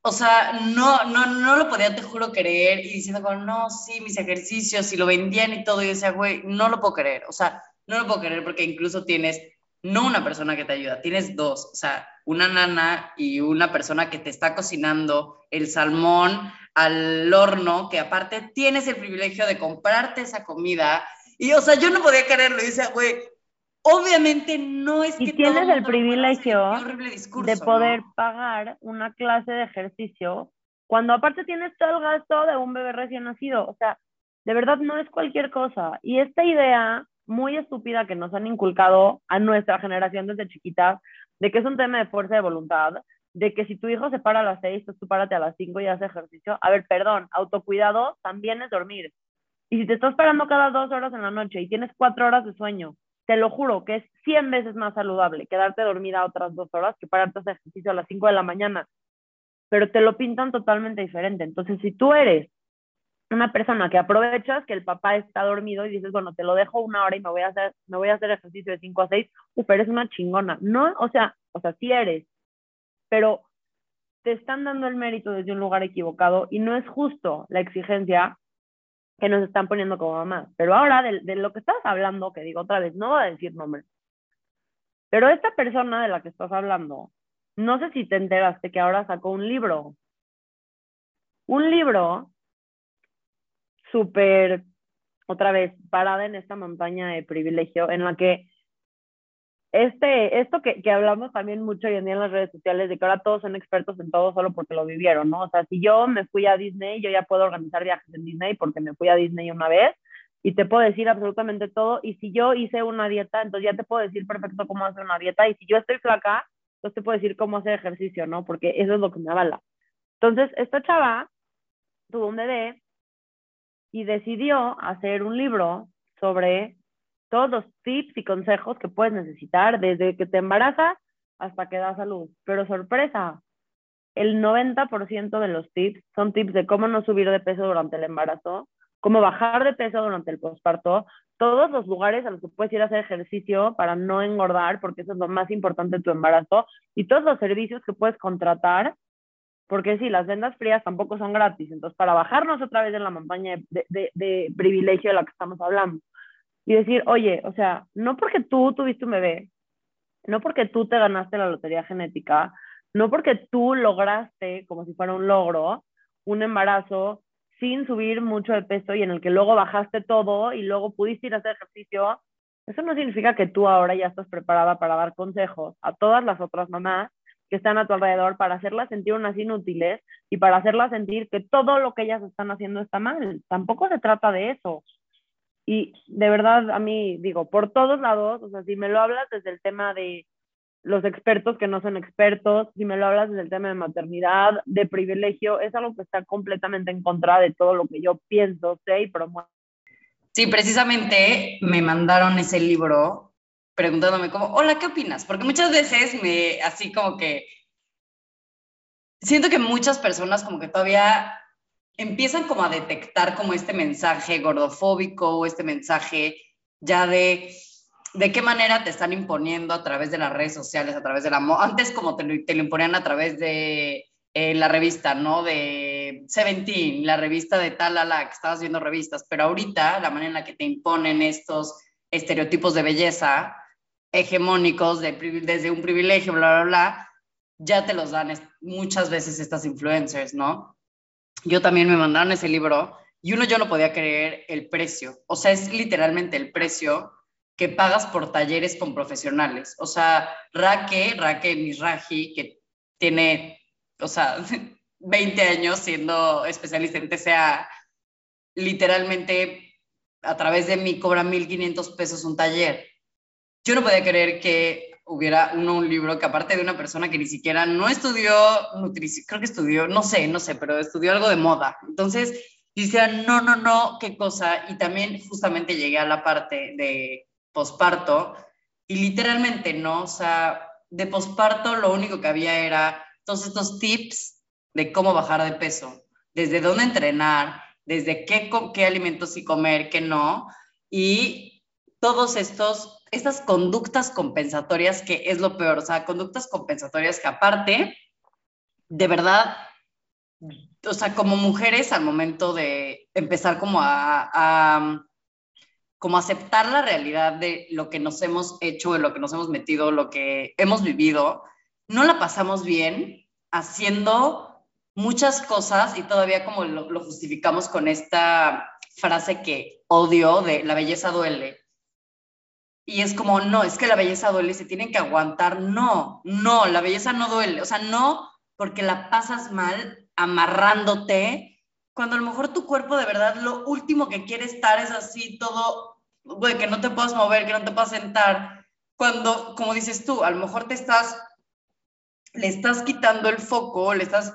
O sea, no, no, no lo podía, te juro, creer y diciendo como, no, sí, mis ejercicios y lo vendían y todo y decía, güey, no lo puedo creer. O sea, no lo puedo creer porque incluso tienes no una persona que te ayuda, tienes dos, o sea, una nana y una persona que te está cocinando el salmón al horno, que aparte tienes el privilegio de comprarte esa comida y, o sea, yo no podía quererlo. Y decía, güey, obviamente no es y que. tienes el privilegio de poder pagar una clase de ejercicio cuando aparte tienes todo el gasto de un bebé recién nacido. O sea, de verdad no es cualquier cosa. Y esta idea muy estúpida que nos han inculcado a nuestra generación desde chiquitas, de que es un tema de fuerza de voluntad, de que si tu hijo se para a las seis, pues tú párate a las cinco y haces ejercicio. A ver, perdón, autocuidado también es dormir. Y si te estás parando cada dos horas en la noche y tienes cuatro horas de sueño, te lo juro que es 100 veces más saludable quedarte dormida otras dos horas que pararte a ejercicio a las 5 de la mañana. Pero te lo pintan totalmente diferente. Entonces, si tú eres una persona que aprovechas que el papá está dormido y dices, bueno, te lo dejo una hora y me voy a hacer, me voy a hacer ejercicio de 5 a 6, uf, eres una chingona. No, o sea, o sea, sí eres, pero te están dando el mérito desde un lugar equivocado y no es justo la exigencia que nos están poniendo como mamá. Pero ahora, de, lo que estás hablando, que digo otra vez, no voy a decir nombre, pero esta persona de la que estás hablando, no sé si te enteraste que ahora sacó un libro. Un libro súper, otra vez, parada en esta montaña de privilegio, en la que este, esto que, que, hablamos también mucho hoy en día en las redes sociales, de que ahora todos son expertos en todo solo porque lo vivieron, ¿no? O sea, si yo me fui a Disney, yo ya puedo organizar viajes en Disney porque me fui a Disney una vez y te puedo decir absolutamente todo. Y si yo hice una dieta, entonces ya te puedo decir perfecto cómo hacer una dieta. Y si yo estoy flaca, entonces te puedo decir cómo hacer ejercicio, ¿no? Porque eso es lo que me avala. Entonces, esta chava tuvo un bebé y decidió hacer un libro sobre todos los tips y consejos que puedes necesitar desde que te embarazas hasta que das salud. Pero sorpresa, el 90% de los tips son tips de cómo no subir de peso durante el embarazo, cómo bajar de peso durante el posparto, todos los lugares a los que puedes ir a hacer ejercicio para no engordar, porque eso es lo más importante de tu embarazo, y todos los servicios que puedes contratar, porque sí, las vendas frías tampoco son gratis, entonces para bajarnos otra vez de la montaña de, de privilegio de la que estamos hablando, y decir, oye, o sea, no porque tú tuviste un bebé, no porque tú te ganaste la lotería genética, no porque tú lograste, como si fuera un logro, un embarazo sin subir mucho de peso y en el que luego bajaste todo y luego pudiste ir a hacer ejercicio, eso no significa que tú ahora ya estás preparada para dar consejos a todas las otras mamás que están a tu alrededor para hacerlas sentir unas inútiles y para hacerlas sentir que todo lo que ellas están haciendo está mal. Tampoco se trata de eso. Y de verdad, a mí, digo, por todos lados, o sea, si me lo hablas desde el tema de los expertos que no son expertos, si me lo hablas desde el tema de maternidad, de privilegio, es algo que está completamente en contra de todo lo que yo pienso, sé y promuevo. Sí, precisamente me mandaron ese libro preguntándome como, hola, ¿qué opinas? Porque muchas veces me, así como que, siento que muchas personas como que todavía empiezan como a detectar como este mensaje gordofóbico o este mensaje ya de de qué manera te están imponiendo a través de las redes sociales, a través de la... Antes como te lo, imponían a través de eh, la revista, ¿no? De Seventeen, la revista de tal a la que estabas viendo revistas, pero ahorita la manera en la que te imponen estos estereotipos de belleza hegemónicos de, desde un privilegio, bla, bla, bla, ya te los dan muchas veces estas influencers, ¿no? Yo también me mandaron ese libro y uno yo no podía creer el precio, o sea, es literalmente el precio que pagas por talleres con profesionales. O sea, Raque, Raque Misraji, que tiene, o sea, 20 años siendo especialista en TCA, literalmente a través de mí cobra 1.500 pesos un taller. Yo no podía creer que hubiera uno un libro que aparte de una persona que ni siquiera no estudió nutrición, creo que estudió, no sé, no sé, pero estudió algo de moda. Entonces, decía, no, no, no, qué cosa. Y también justamente llegué a la parte de posparto y literalmente, ¿no? O sea, de posparto lo único que había era todos estos tips de cómo bajar de peso, desde dónde entrenar, desde qué, qué alimentos sí comer, qué no, todos estos, estas conductas compensatorias que es lo peor, o sea, conductas compensatorias que aparte, de verdad, o sea, como mujeres al momento de empezar como a como aceptar la realidad de lo que nos hemos hecho, de lo que nos hemos metido, lo que hemos vivido, no la pasamos bien haciendo muchas cosas y todavía como lo, justificamos con esta frase que odio de la belleza duele. Y es como, no, es que la belleza duele se tienen que aguantar. No, no, la belleza no duele. O sea, no porque la pasas mal amarrándote, cuando a lo mejor tu cuerpo de verdad lo último que quiere estar es así todo güey, que no te puedas mover, que no te puedas sentar, cuando, como dices tú, a lo mejor te estás, le estás quitando el foco, le estás,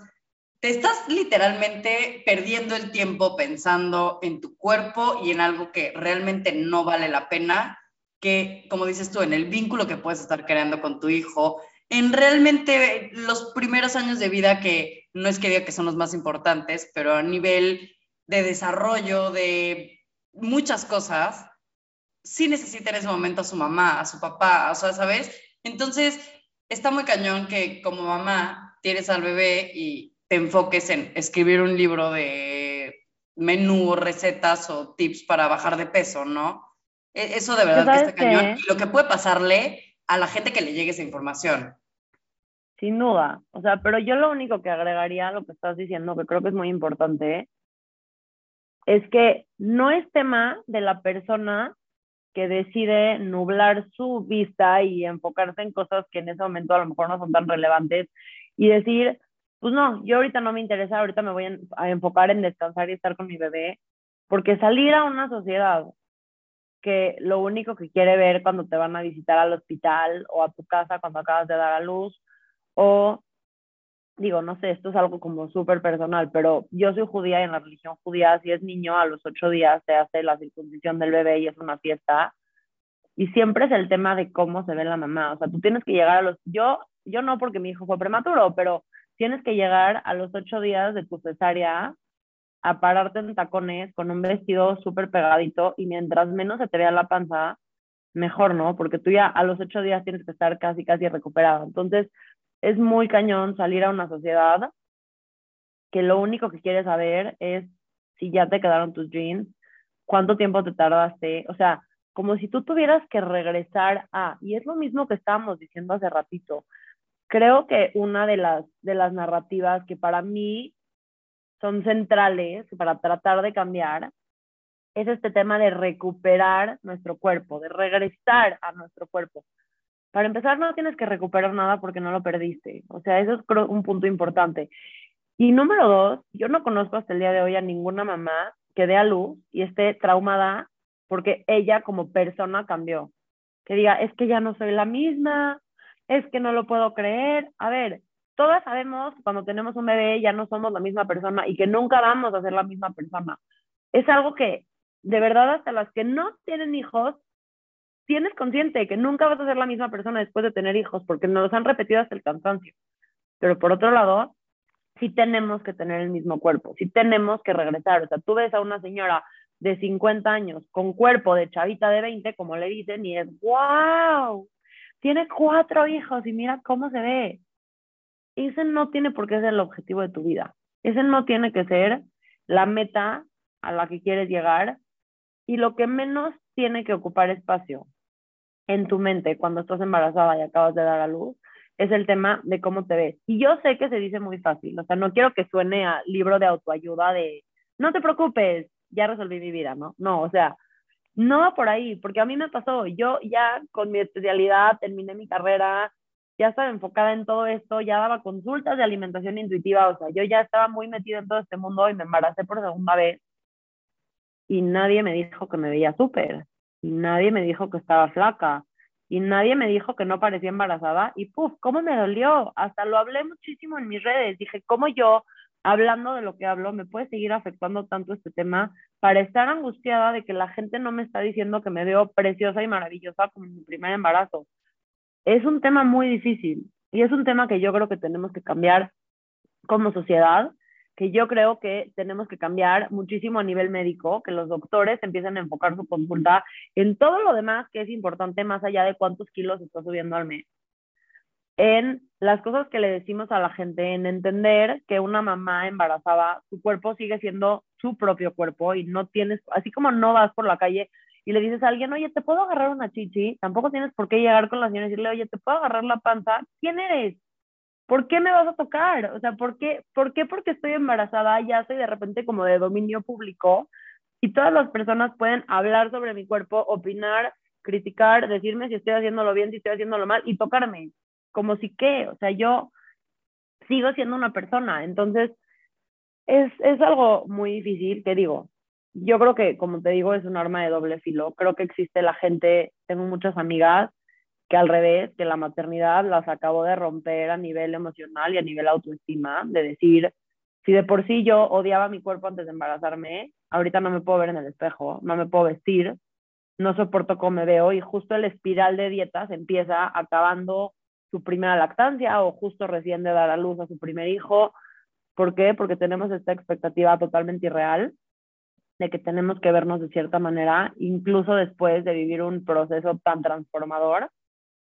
te estás literalmente perdiendo el tiempo pensando en tu cuerpo y en algo que realmente no vale la pena, que, como dices tú, en el vínculo que puedes estar creando con tu hijo, en realmente los primeros años de vida que no es que diga que son los más importantes, pero a nivel de desarrollo, de muchas cosas, sí necesita en ese momento a su mamá, a su papá, o sea, ¿sabes? Entonces, está muy cañón que como mamá tienes al bebé y te enfoques en escribir un libro de menú, recetas o tips para bajar de peso, ¿no? E, eso de verdad que está cañón. Y lo que puede pasarle a la gente que le llegue esa información. Sin duda. O sea, pero yo lo único que agregaría a lo que estás diciendo, que creo que es muy importante, es que no es tema de la persona que decide nublar su vista y enfocarse en cosas que en ese momento a lo mejor no son tan relevantes y decir, pues no, yo ahorita no me interesa, ahorita me voy a enfocar en descansar y estar con mi bebé, porque salir a una sociedad que lo único que quiere ver cuando te van a visitar al hospital o a tu casa cuando acabas de dar a luz, o digo, no sé, esto es algo como súper personal, pero yo soy judía y en la religión judía, si es niño, a los ocho días se hace la circuncisión del bebé y es una fiesta. Y siempre es el tema de cómo se ve la mamá. O sea, tú tienes que llegar a los... Yo, yo no porque mi hijo fue prematuro, pero tienes que llegar a los ocho días de tu cesárea a pararte en tacones con un vestido súper pegadito y mientras menos se te vea la panza, mejor, ¿no? Porque tú ya a los ocho días tienes que estar casi, casi recuperado. Entonces, es muy cañón salir a una sociedad que lo único que quiere saber es si ya te quedaron tus jeans, cuánto tiempo te tardaste, o sea, como si tú tuvieras que regresar a, y es lo mismo que estábamos diciendo hace ratito, creo que una de las, de las narrativas que para mí son centrales para tratar de cambiar es este tema de recuperar nuestro cuerpo, de regresar a nuestro cuerpo. Para empezar, no tienes que recuperar nada porque no lo perdiste. O sea, eso es un punto importante. Y número dos, yo no conozco hasta el día de hoy a ninguna mamá que dé a luz y esté traumada porque ella como persona cambió. Que diga, es que ya no soy la misma, es que no lo puedo creer. A ver, todas sabemos cuando tenemos un bebé ya no somos la misma persona y que nunca vamos a ser la misma persona. Es algo que de verdad hasta las que no tienen hijos, tienes consciente que nunca vas a ser la misma persona después de tener hijos porque nos los han repetido hasta el cansancio. Pero por otro lado, sí tenemos que tener el mismo cuerpo, sí tenemos que regresar. O sea, tú ves a una señora de 50 años con cuerpo de chavita de 20, como le dicen, y es, wow, tiene cuatro hijos y mira cómo se ve. Ese no tiene por qué ser el objetivo de tu vida. Ese no tiene que ser la meta a la que quieres llegar y lo que menos tiene que ocupar espacio en tu mente cuando estás embarazada y acabas de dar a luz es el tema de cómo te ves. Y yo sé que se dice muy fácil, o sea, no quiero que suene a libro de autoayuda de, no te preocupes, ya resolví mi vida, ¿no? No, o sea, no va por ahí, porque a mí me pasó, yo ya con mi especialidad terminé mi carrera, ya estaba enfocada en todo esto, ya daba consultas de alimentación intuitiva, o sea, yo ya estaba muy metida en todo este mundo y me embaracé por segunda vez y nadie me dijo que me veía súper, y nadie me dijo que estaba flaca, y nadie me dijo que no parecía embarazada, y puf, ¿cómo me dolió? Hasta lo hablé muchísimo en mis redes, dije, ¿cómo yo, hablando de lo que hablo, me puede seguir afectando tanto este tema para estar angustiada de que la gente no me está diciendo que me veo preciosa y maravillosa como en mi primer embarazo? Es un tema muy difícil, y es un tema que yo creo que tenemos que cambiar como sociedad, que yo creo que tenemos que cambiar muchísimo a nivel médico, que los doctores empiecen a enfocar su consulta en todo lo demás que es importante más allá de cuántos kilos está subiendo al mes. En las cosas que le decimos a la gente, en entender que una mamá embarazada, su cuerpo sigue siendo su propio cuerpo y no tienes, así como no vas por la calle y le dices a alguien, oye, ¿te puedo agarrar una chichi? Tampoco tienes por qué llegar con la señora y decirle, oye, ¿te puedo agarrar la panza? ¿Quién eres? ¿por qué me vas a tocar? O sea, ¿por qué, ¿por qué porque estoy embarazada ya soy de repente como de dominio público y todas las personas pueden hablar sobre mi cuerpo, opinar, criticar, decirme si estoy haciéndolo bien, si estoy haciéndolo mal y tocarme? Como si qué, o sea, yo sigo siendo una persona, entonces es, es algo muy difícil, que digo, yo creo que, como te digo, es un arma de doble filo. Creo que existe la gente, tengo muchas amigas que al revés, que la maternidad las acabó de romper a nivel emocional y a nivel autoestima, de decir, si de por sí yo odiaba mi cuerpo antes de embarazarme, ahorita no me puedo ver en el espejo, no me puedo vestir, no soporto cómo me veo y justo el espiral de dietas empieza acabando su primera lactancia o justo recién de dar a luz a su primer hijo. ¿Por qué? Porque tenemos esta expectativa totalmente irreal de que tenemos que vernos de cierta manera, incluso después de vivir un proceso tan transformador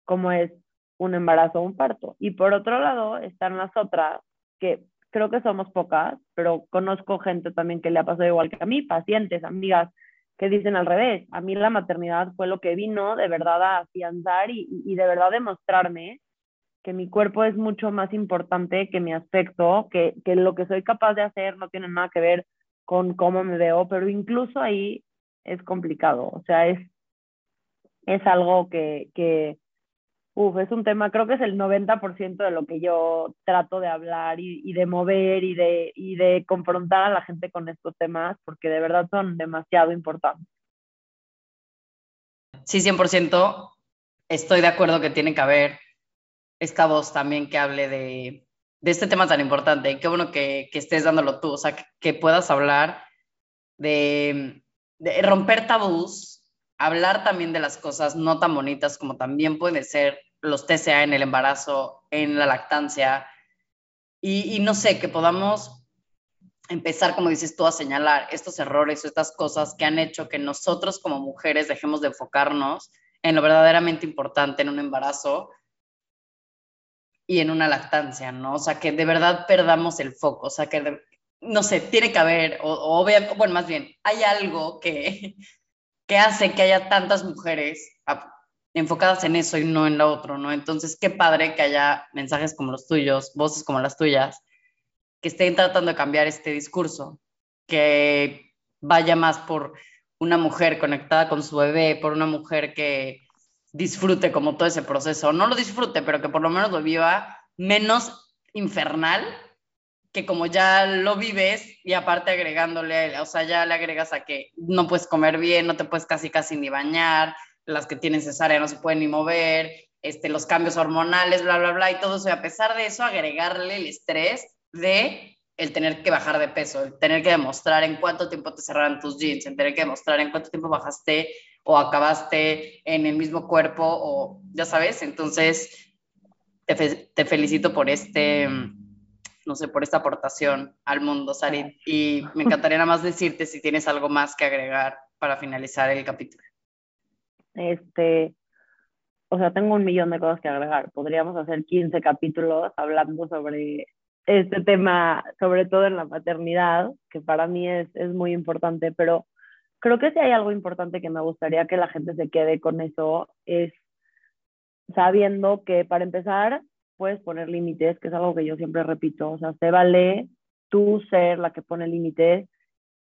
como es un embarazo o un parto. Y por otro lado están las otras, que creo que somos pocas, pero conozco gente también que le ha pasado igual que a mí, pacientes, amigas, que dicen al revés. A mí la maternidad fue lo que vino de verdad a afianzar y, y de verdad demostrarme que mi cuerpo es mucho más importante que mi aspecto, que, que lo que soy capaz de hacer no tiene nada que ver con cómo me veo, pero incluso ahí es complicado, o sea, es, es algo que, que, Uf, es un tema, creo que es el 90% de lo que yo trato de hablar y, de mover y de, y de confrontar a la gente con estos temas, porque de verdad son demasiado importantes. Sí, 100%. Estoy de acuerdo que tiene que haber esta voz también que hable de, de este tema tan importante. Qué bueno que, que, estés dándolo tú, o sea, que, puedas hablar de, romper tabús, hablar también de las cosas no tan bonitas como también puede ser los TCA en el embarazo, en la lactancia, y, no sé, que podamos empezar, como dices tú, a señalar estos errores o estas cosas que han hecho que nosotros como mujeres dejemos de enfocarnos en lo verdaderamente importante en un embarazo y en una lactancia, ¿no? O sea, que de verdad perdamos el foco, o sea, que, no sé, tiene que haber, o, bueno, más bien, hay algo que, que hace que haya tantas mujeres enfocadas en eso y no en lo otro, ¿no? Entonces, qué padre que haya mensajes como los tuyos, voces como las tuyas, que estén tratando de cambiar este discurso, que vaya más por una mujer conectada con su bebé, por una mujer que disfrute como todo ese proceso, no lo disfrute, pero que por lo menos lo viva menos infernal que como ya lo vives y aparte agregándole, o sea, ya le agregas a que no puedes comer bien, no te puedes casi casi ni bañar, las que tienen cesárea no se pueden ni mover, este, los cambios hormonales, bla, bla, bla, y todo eso. Y a pesar de eso, agregarle el estrés de el tener que bajar de peso, el tener que demostrar en cuánto tiempo te cerraron tus jeans, el tener que demostrar en cuánto tiempo bajaste o acabaste en el mismo cuerpo o ya sabes, entonces te, felicito por este, no sé, por esta aportación al mundo, Sarit, y me encantaría nada más decirte si tienes algo más que agregar para finalizar el capítulo. Este, o sea, tengo un millón de cosas que agregar. Podríamos hacer 15 capítulos hablando sobre este tema, sobre todo en la maternidad, que para mí es, es muy importante, pero creo que si hay algo importante que me gustaría que la gente se quede con eso, es sabiendo que para empezar puedes poner límites, que es algo que yo siempre repito, o sea, se vale tú ser la que pone límites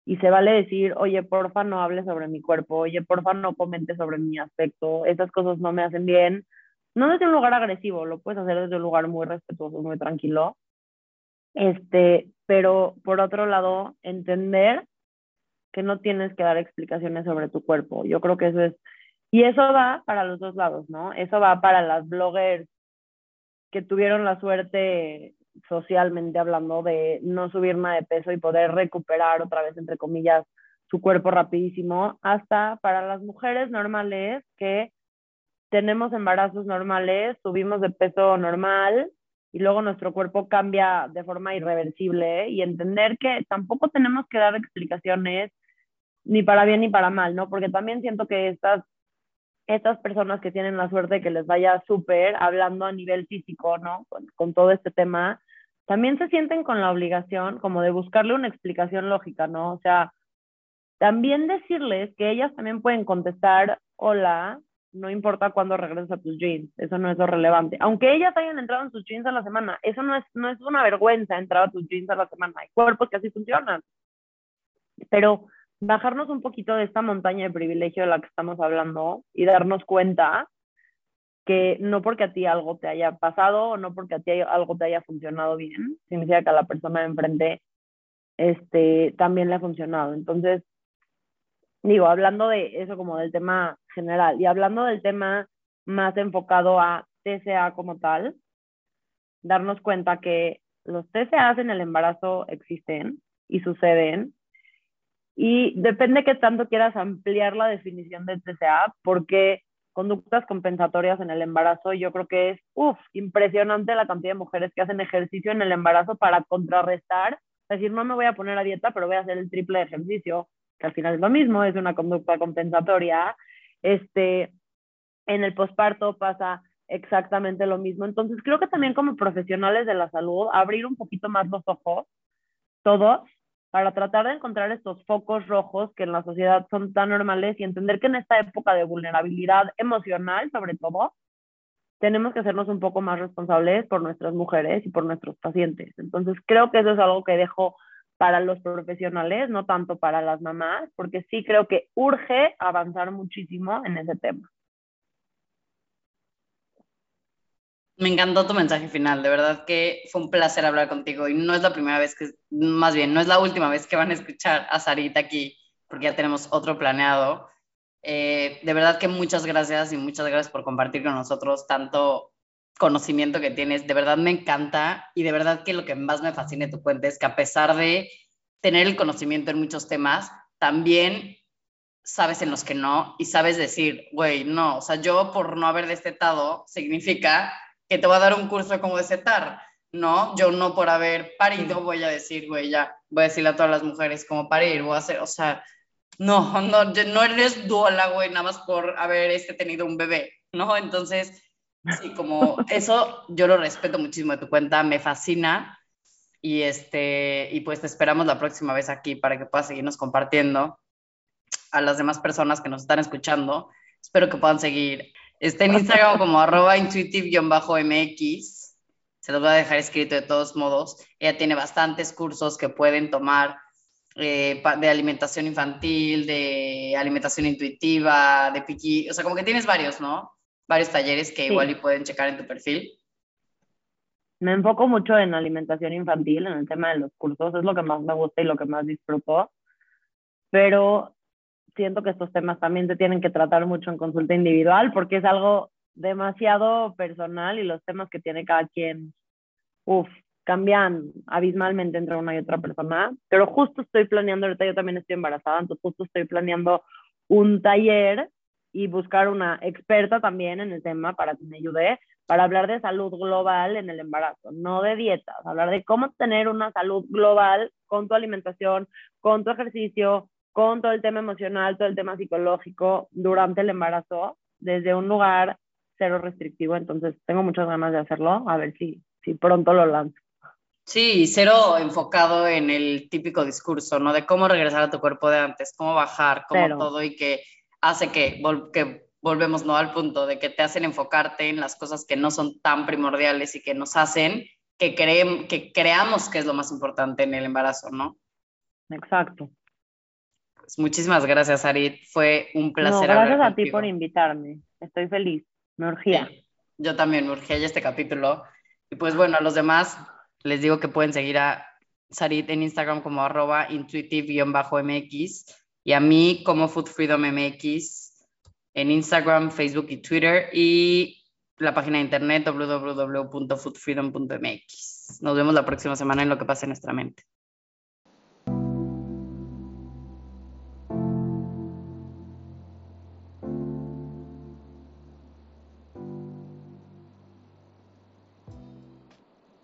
y se vale decir, oye, porfa, no hables sobre mi cuerpo, oye, porfa, no comentes sobre mi aspecto, esas cosas no me hacen bien. No desde un lugar agresivo, lo puedes hacer desde un lugar muy respetuoso, muy tranquilo, este, pero por otro lado, entender que no tienes que dar explicaciones sobre tu cuerpo. Yo creo que eso es, y eso va para los dos lados, ¿no? Eso va para las bloggers que tuvieron la suerte socialmente hablando de no subir más de peso y poder recuperar otra vez, entre comillas, su cuerpo rapidísimo, hasta para las mujeres normales que tenemos embarazos normales, subimos de peso normal, y luego nuestro cuerpo cambia de forma irreversible y entender que tampoco tenemos que dar explicaciones ni para bien ni para mal, ¿no? Porque también siento que estas, estas personas que tienen la suerte de que les vaya súper hablando a nivel físico, ¿no? Con, todo este tema, también se sienten con la obligación como de buscarle una explicación lógica, ¿no? O sea, también decirles que ellas también pueden contestar, hola, no importa cuándo regresas a tus jeans, eso no es lo relevante. Aunque ellas hayan entrado en sus jeans a la semana, eso no es, no es una vergüenza entrar a tus jeans a la semana. Hay cuerpos que así funcionan. Pero bajarnos un poquito de esta montaña de privilegio de la que estamos hablando y darnos cuenta que no porque a ti algo te haya pasado o no porque a ti algo te haya funcionado bien, significa que a la persona de enfrente este, también le ha funcionado. Entonces, digo, hablando de eso como del tema general y hablando del tema más enfocado a TCA como tal, darnos cuenta que los TCAs en el embarazo existen y suceden y depende que tanto quieras ampliar la definición de TCA porque conductas compensatorias en el embarazo, yo creo que es, uff, impresionante la cantidad de mujeres que hacen ejercicio en el embarazo para contrarrestar, es decir, no me voy a poner a dieta, pero voy a hacer el triple de ejercicio, que al final es lo mismo, es una conducta compensatoria. Este, en el posparto pasa exactamente lo mismo. Entonces, creo que también como profesionales de la salud, abrir un poquito más los ojos, todos, para tratar de encontrar estos focos rojos que en la sociedad son tan normales y entender que en esta época de vulnerabilidad emocional, sobre todo, tenemos que hacernos un poco más responsables por nuestras mujeres y por nuestros pacientes. Entonces, creo que eso es algo que dejo para los profesionales, no tanto para las mamás, porque sí creo que urge avanzar muchísimo en ese tema. Me encantó tu mensaje final, de verdad que fue un placer hablar contigo y no es la primera vez que, más bien, no es la última vez que van a escuchar a Sarita aquí, porque ya tenemos otro planeado. Eh, de verdad que muchas gracias y muchas gracias por compartir con nosotros tanto conocimiento que tienes, de verdad me encanta y de verdad que lo que más me fascina de tu cuenta es que a pesar de tener el conocimiento en muchos temas, también sabes en los que no y sabes decir, güey, no, o sea, yo por no haber destetado significa que te voy a dar un curso de cómo destetar. ¿no? Yo no por haber parido voy a decir, güey, ya, voy a decirle a todas las mujeres como parir, voy a hacer, o sea, no, no, no eres duola, güey, nada más por haber este, tenido un bebé, ¿no? Entonces, sí, como eso yo lo respeto muchísimo de tu cuenta, me fascina y este, y pues te esperamos la próxima vez aquí para que puedas seguirnos compartiendo a las demás personas que nos están escuchando. Espero que puedan seguir. Está en Instagram como arroba intuitive-mx. Se los voy a dejar escrito de todos modos. Ella tiene bastantes cursos que pueden tomar eh, de alimentación infantil, de alimentación intuitiva, de piqui. O sea, como que tienes varios, ¿no? Varios talleres que igual y pueden checar en tu perfil me enfoco mucho en alimentación infantil, en el tema de los cursos, es lo que más me gusta y lo que más disfruto, pero siento que estos temas también se tienen que tratar mucho en consulta individual porque es algo demasiado personal y los temas que tiene cada quien, uff, cambian abismalmente entre una y otra persona, pero justo estoy planeando, ahorita yo también estoy embarazada, entonces justo estoy planeando un taller y buscar una experta también en el tema para que me ayude, para hablar de salud global en el embarazo, no de dietas, hablar de cómo tener una salud global con tu alimentación, con tu ejercicio, con todo el tema emocional, todo el tema psicológico durante el embarazo, desde un lugar cero restrictivo. Entonces, tengo muchas ganas de hacerlo, a ver si, si pronto lo lanzo. Sí, cero enfocado en el típico discurso, ¿no? De cómo regresar a tu cuerpo de antes, cómo bajar, cómo todo y que hace que, que volvemos ¿no? al punto de que te hacen enfocarte en las cosas que no son tan primordiales y que nos hacen que, que creamos que es lo más importante en el embarazo, ¿no? Exacto. Pues muchísimas gracias, Arit. Fue un placer. No, gracias a ti por invitarme. Estoy feliz. Me urgía. yo también me urgía ya este capítulo. Y pues bueno, a los demás les digo que pueden seguir a Sarit en Instagram como arroba intuitive-mx y a mí como Food Freedom MX en Instagram, Facebook y Twitter y la página de internet www.foodfreedom.mx. Nos vemos la próxima semana en lo que pasa en nuestra mente.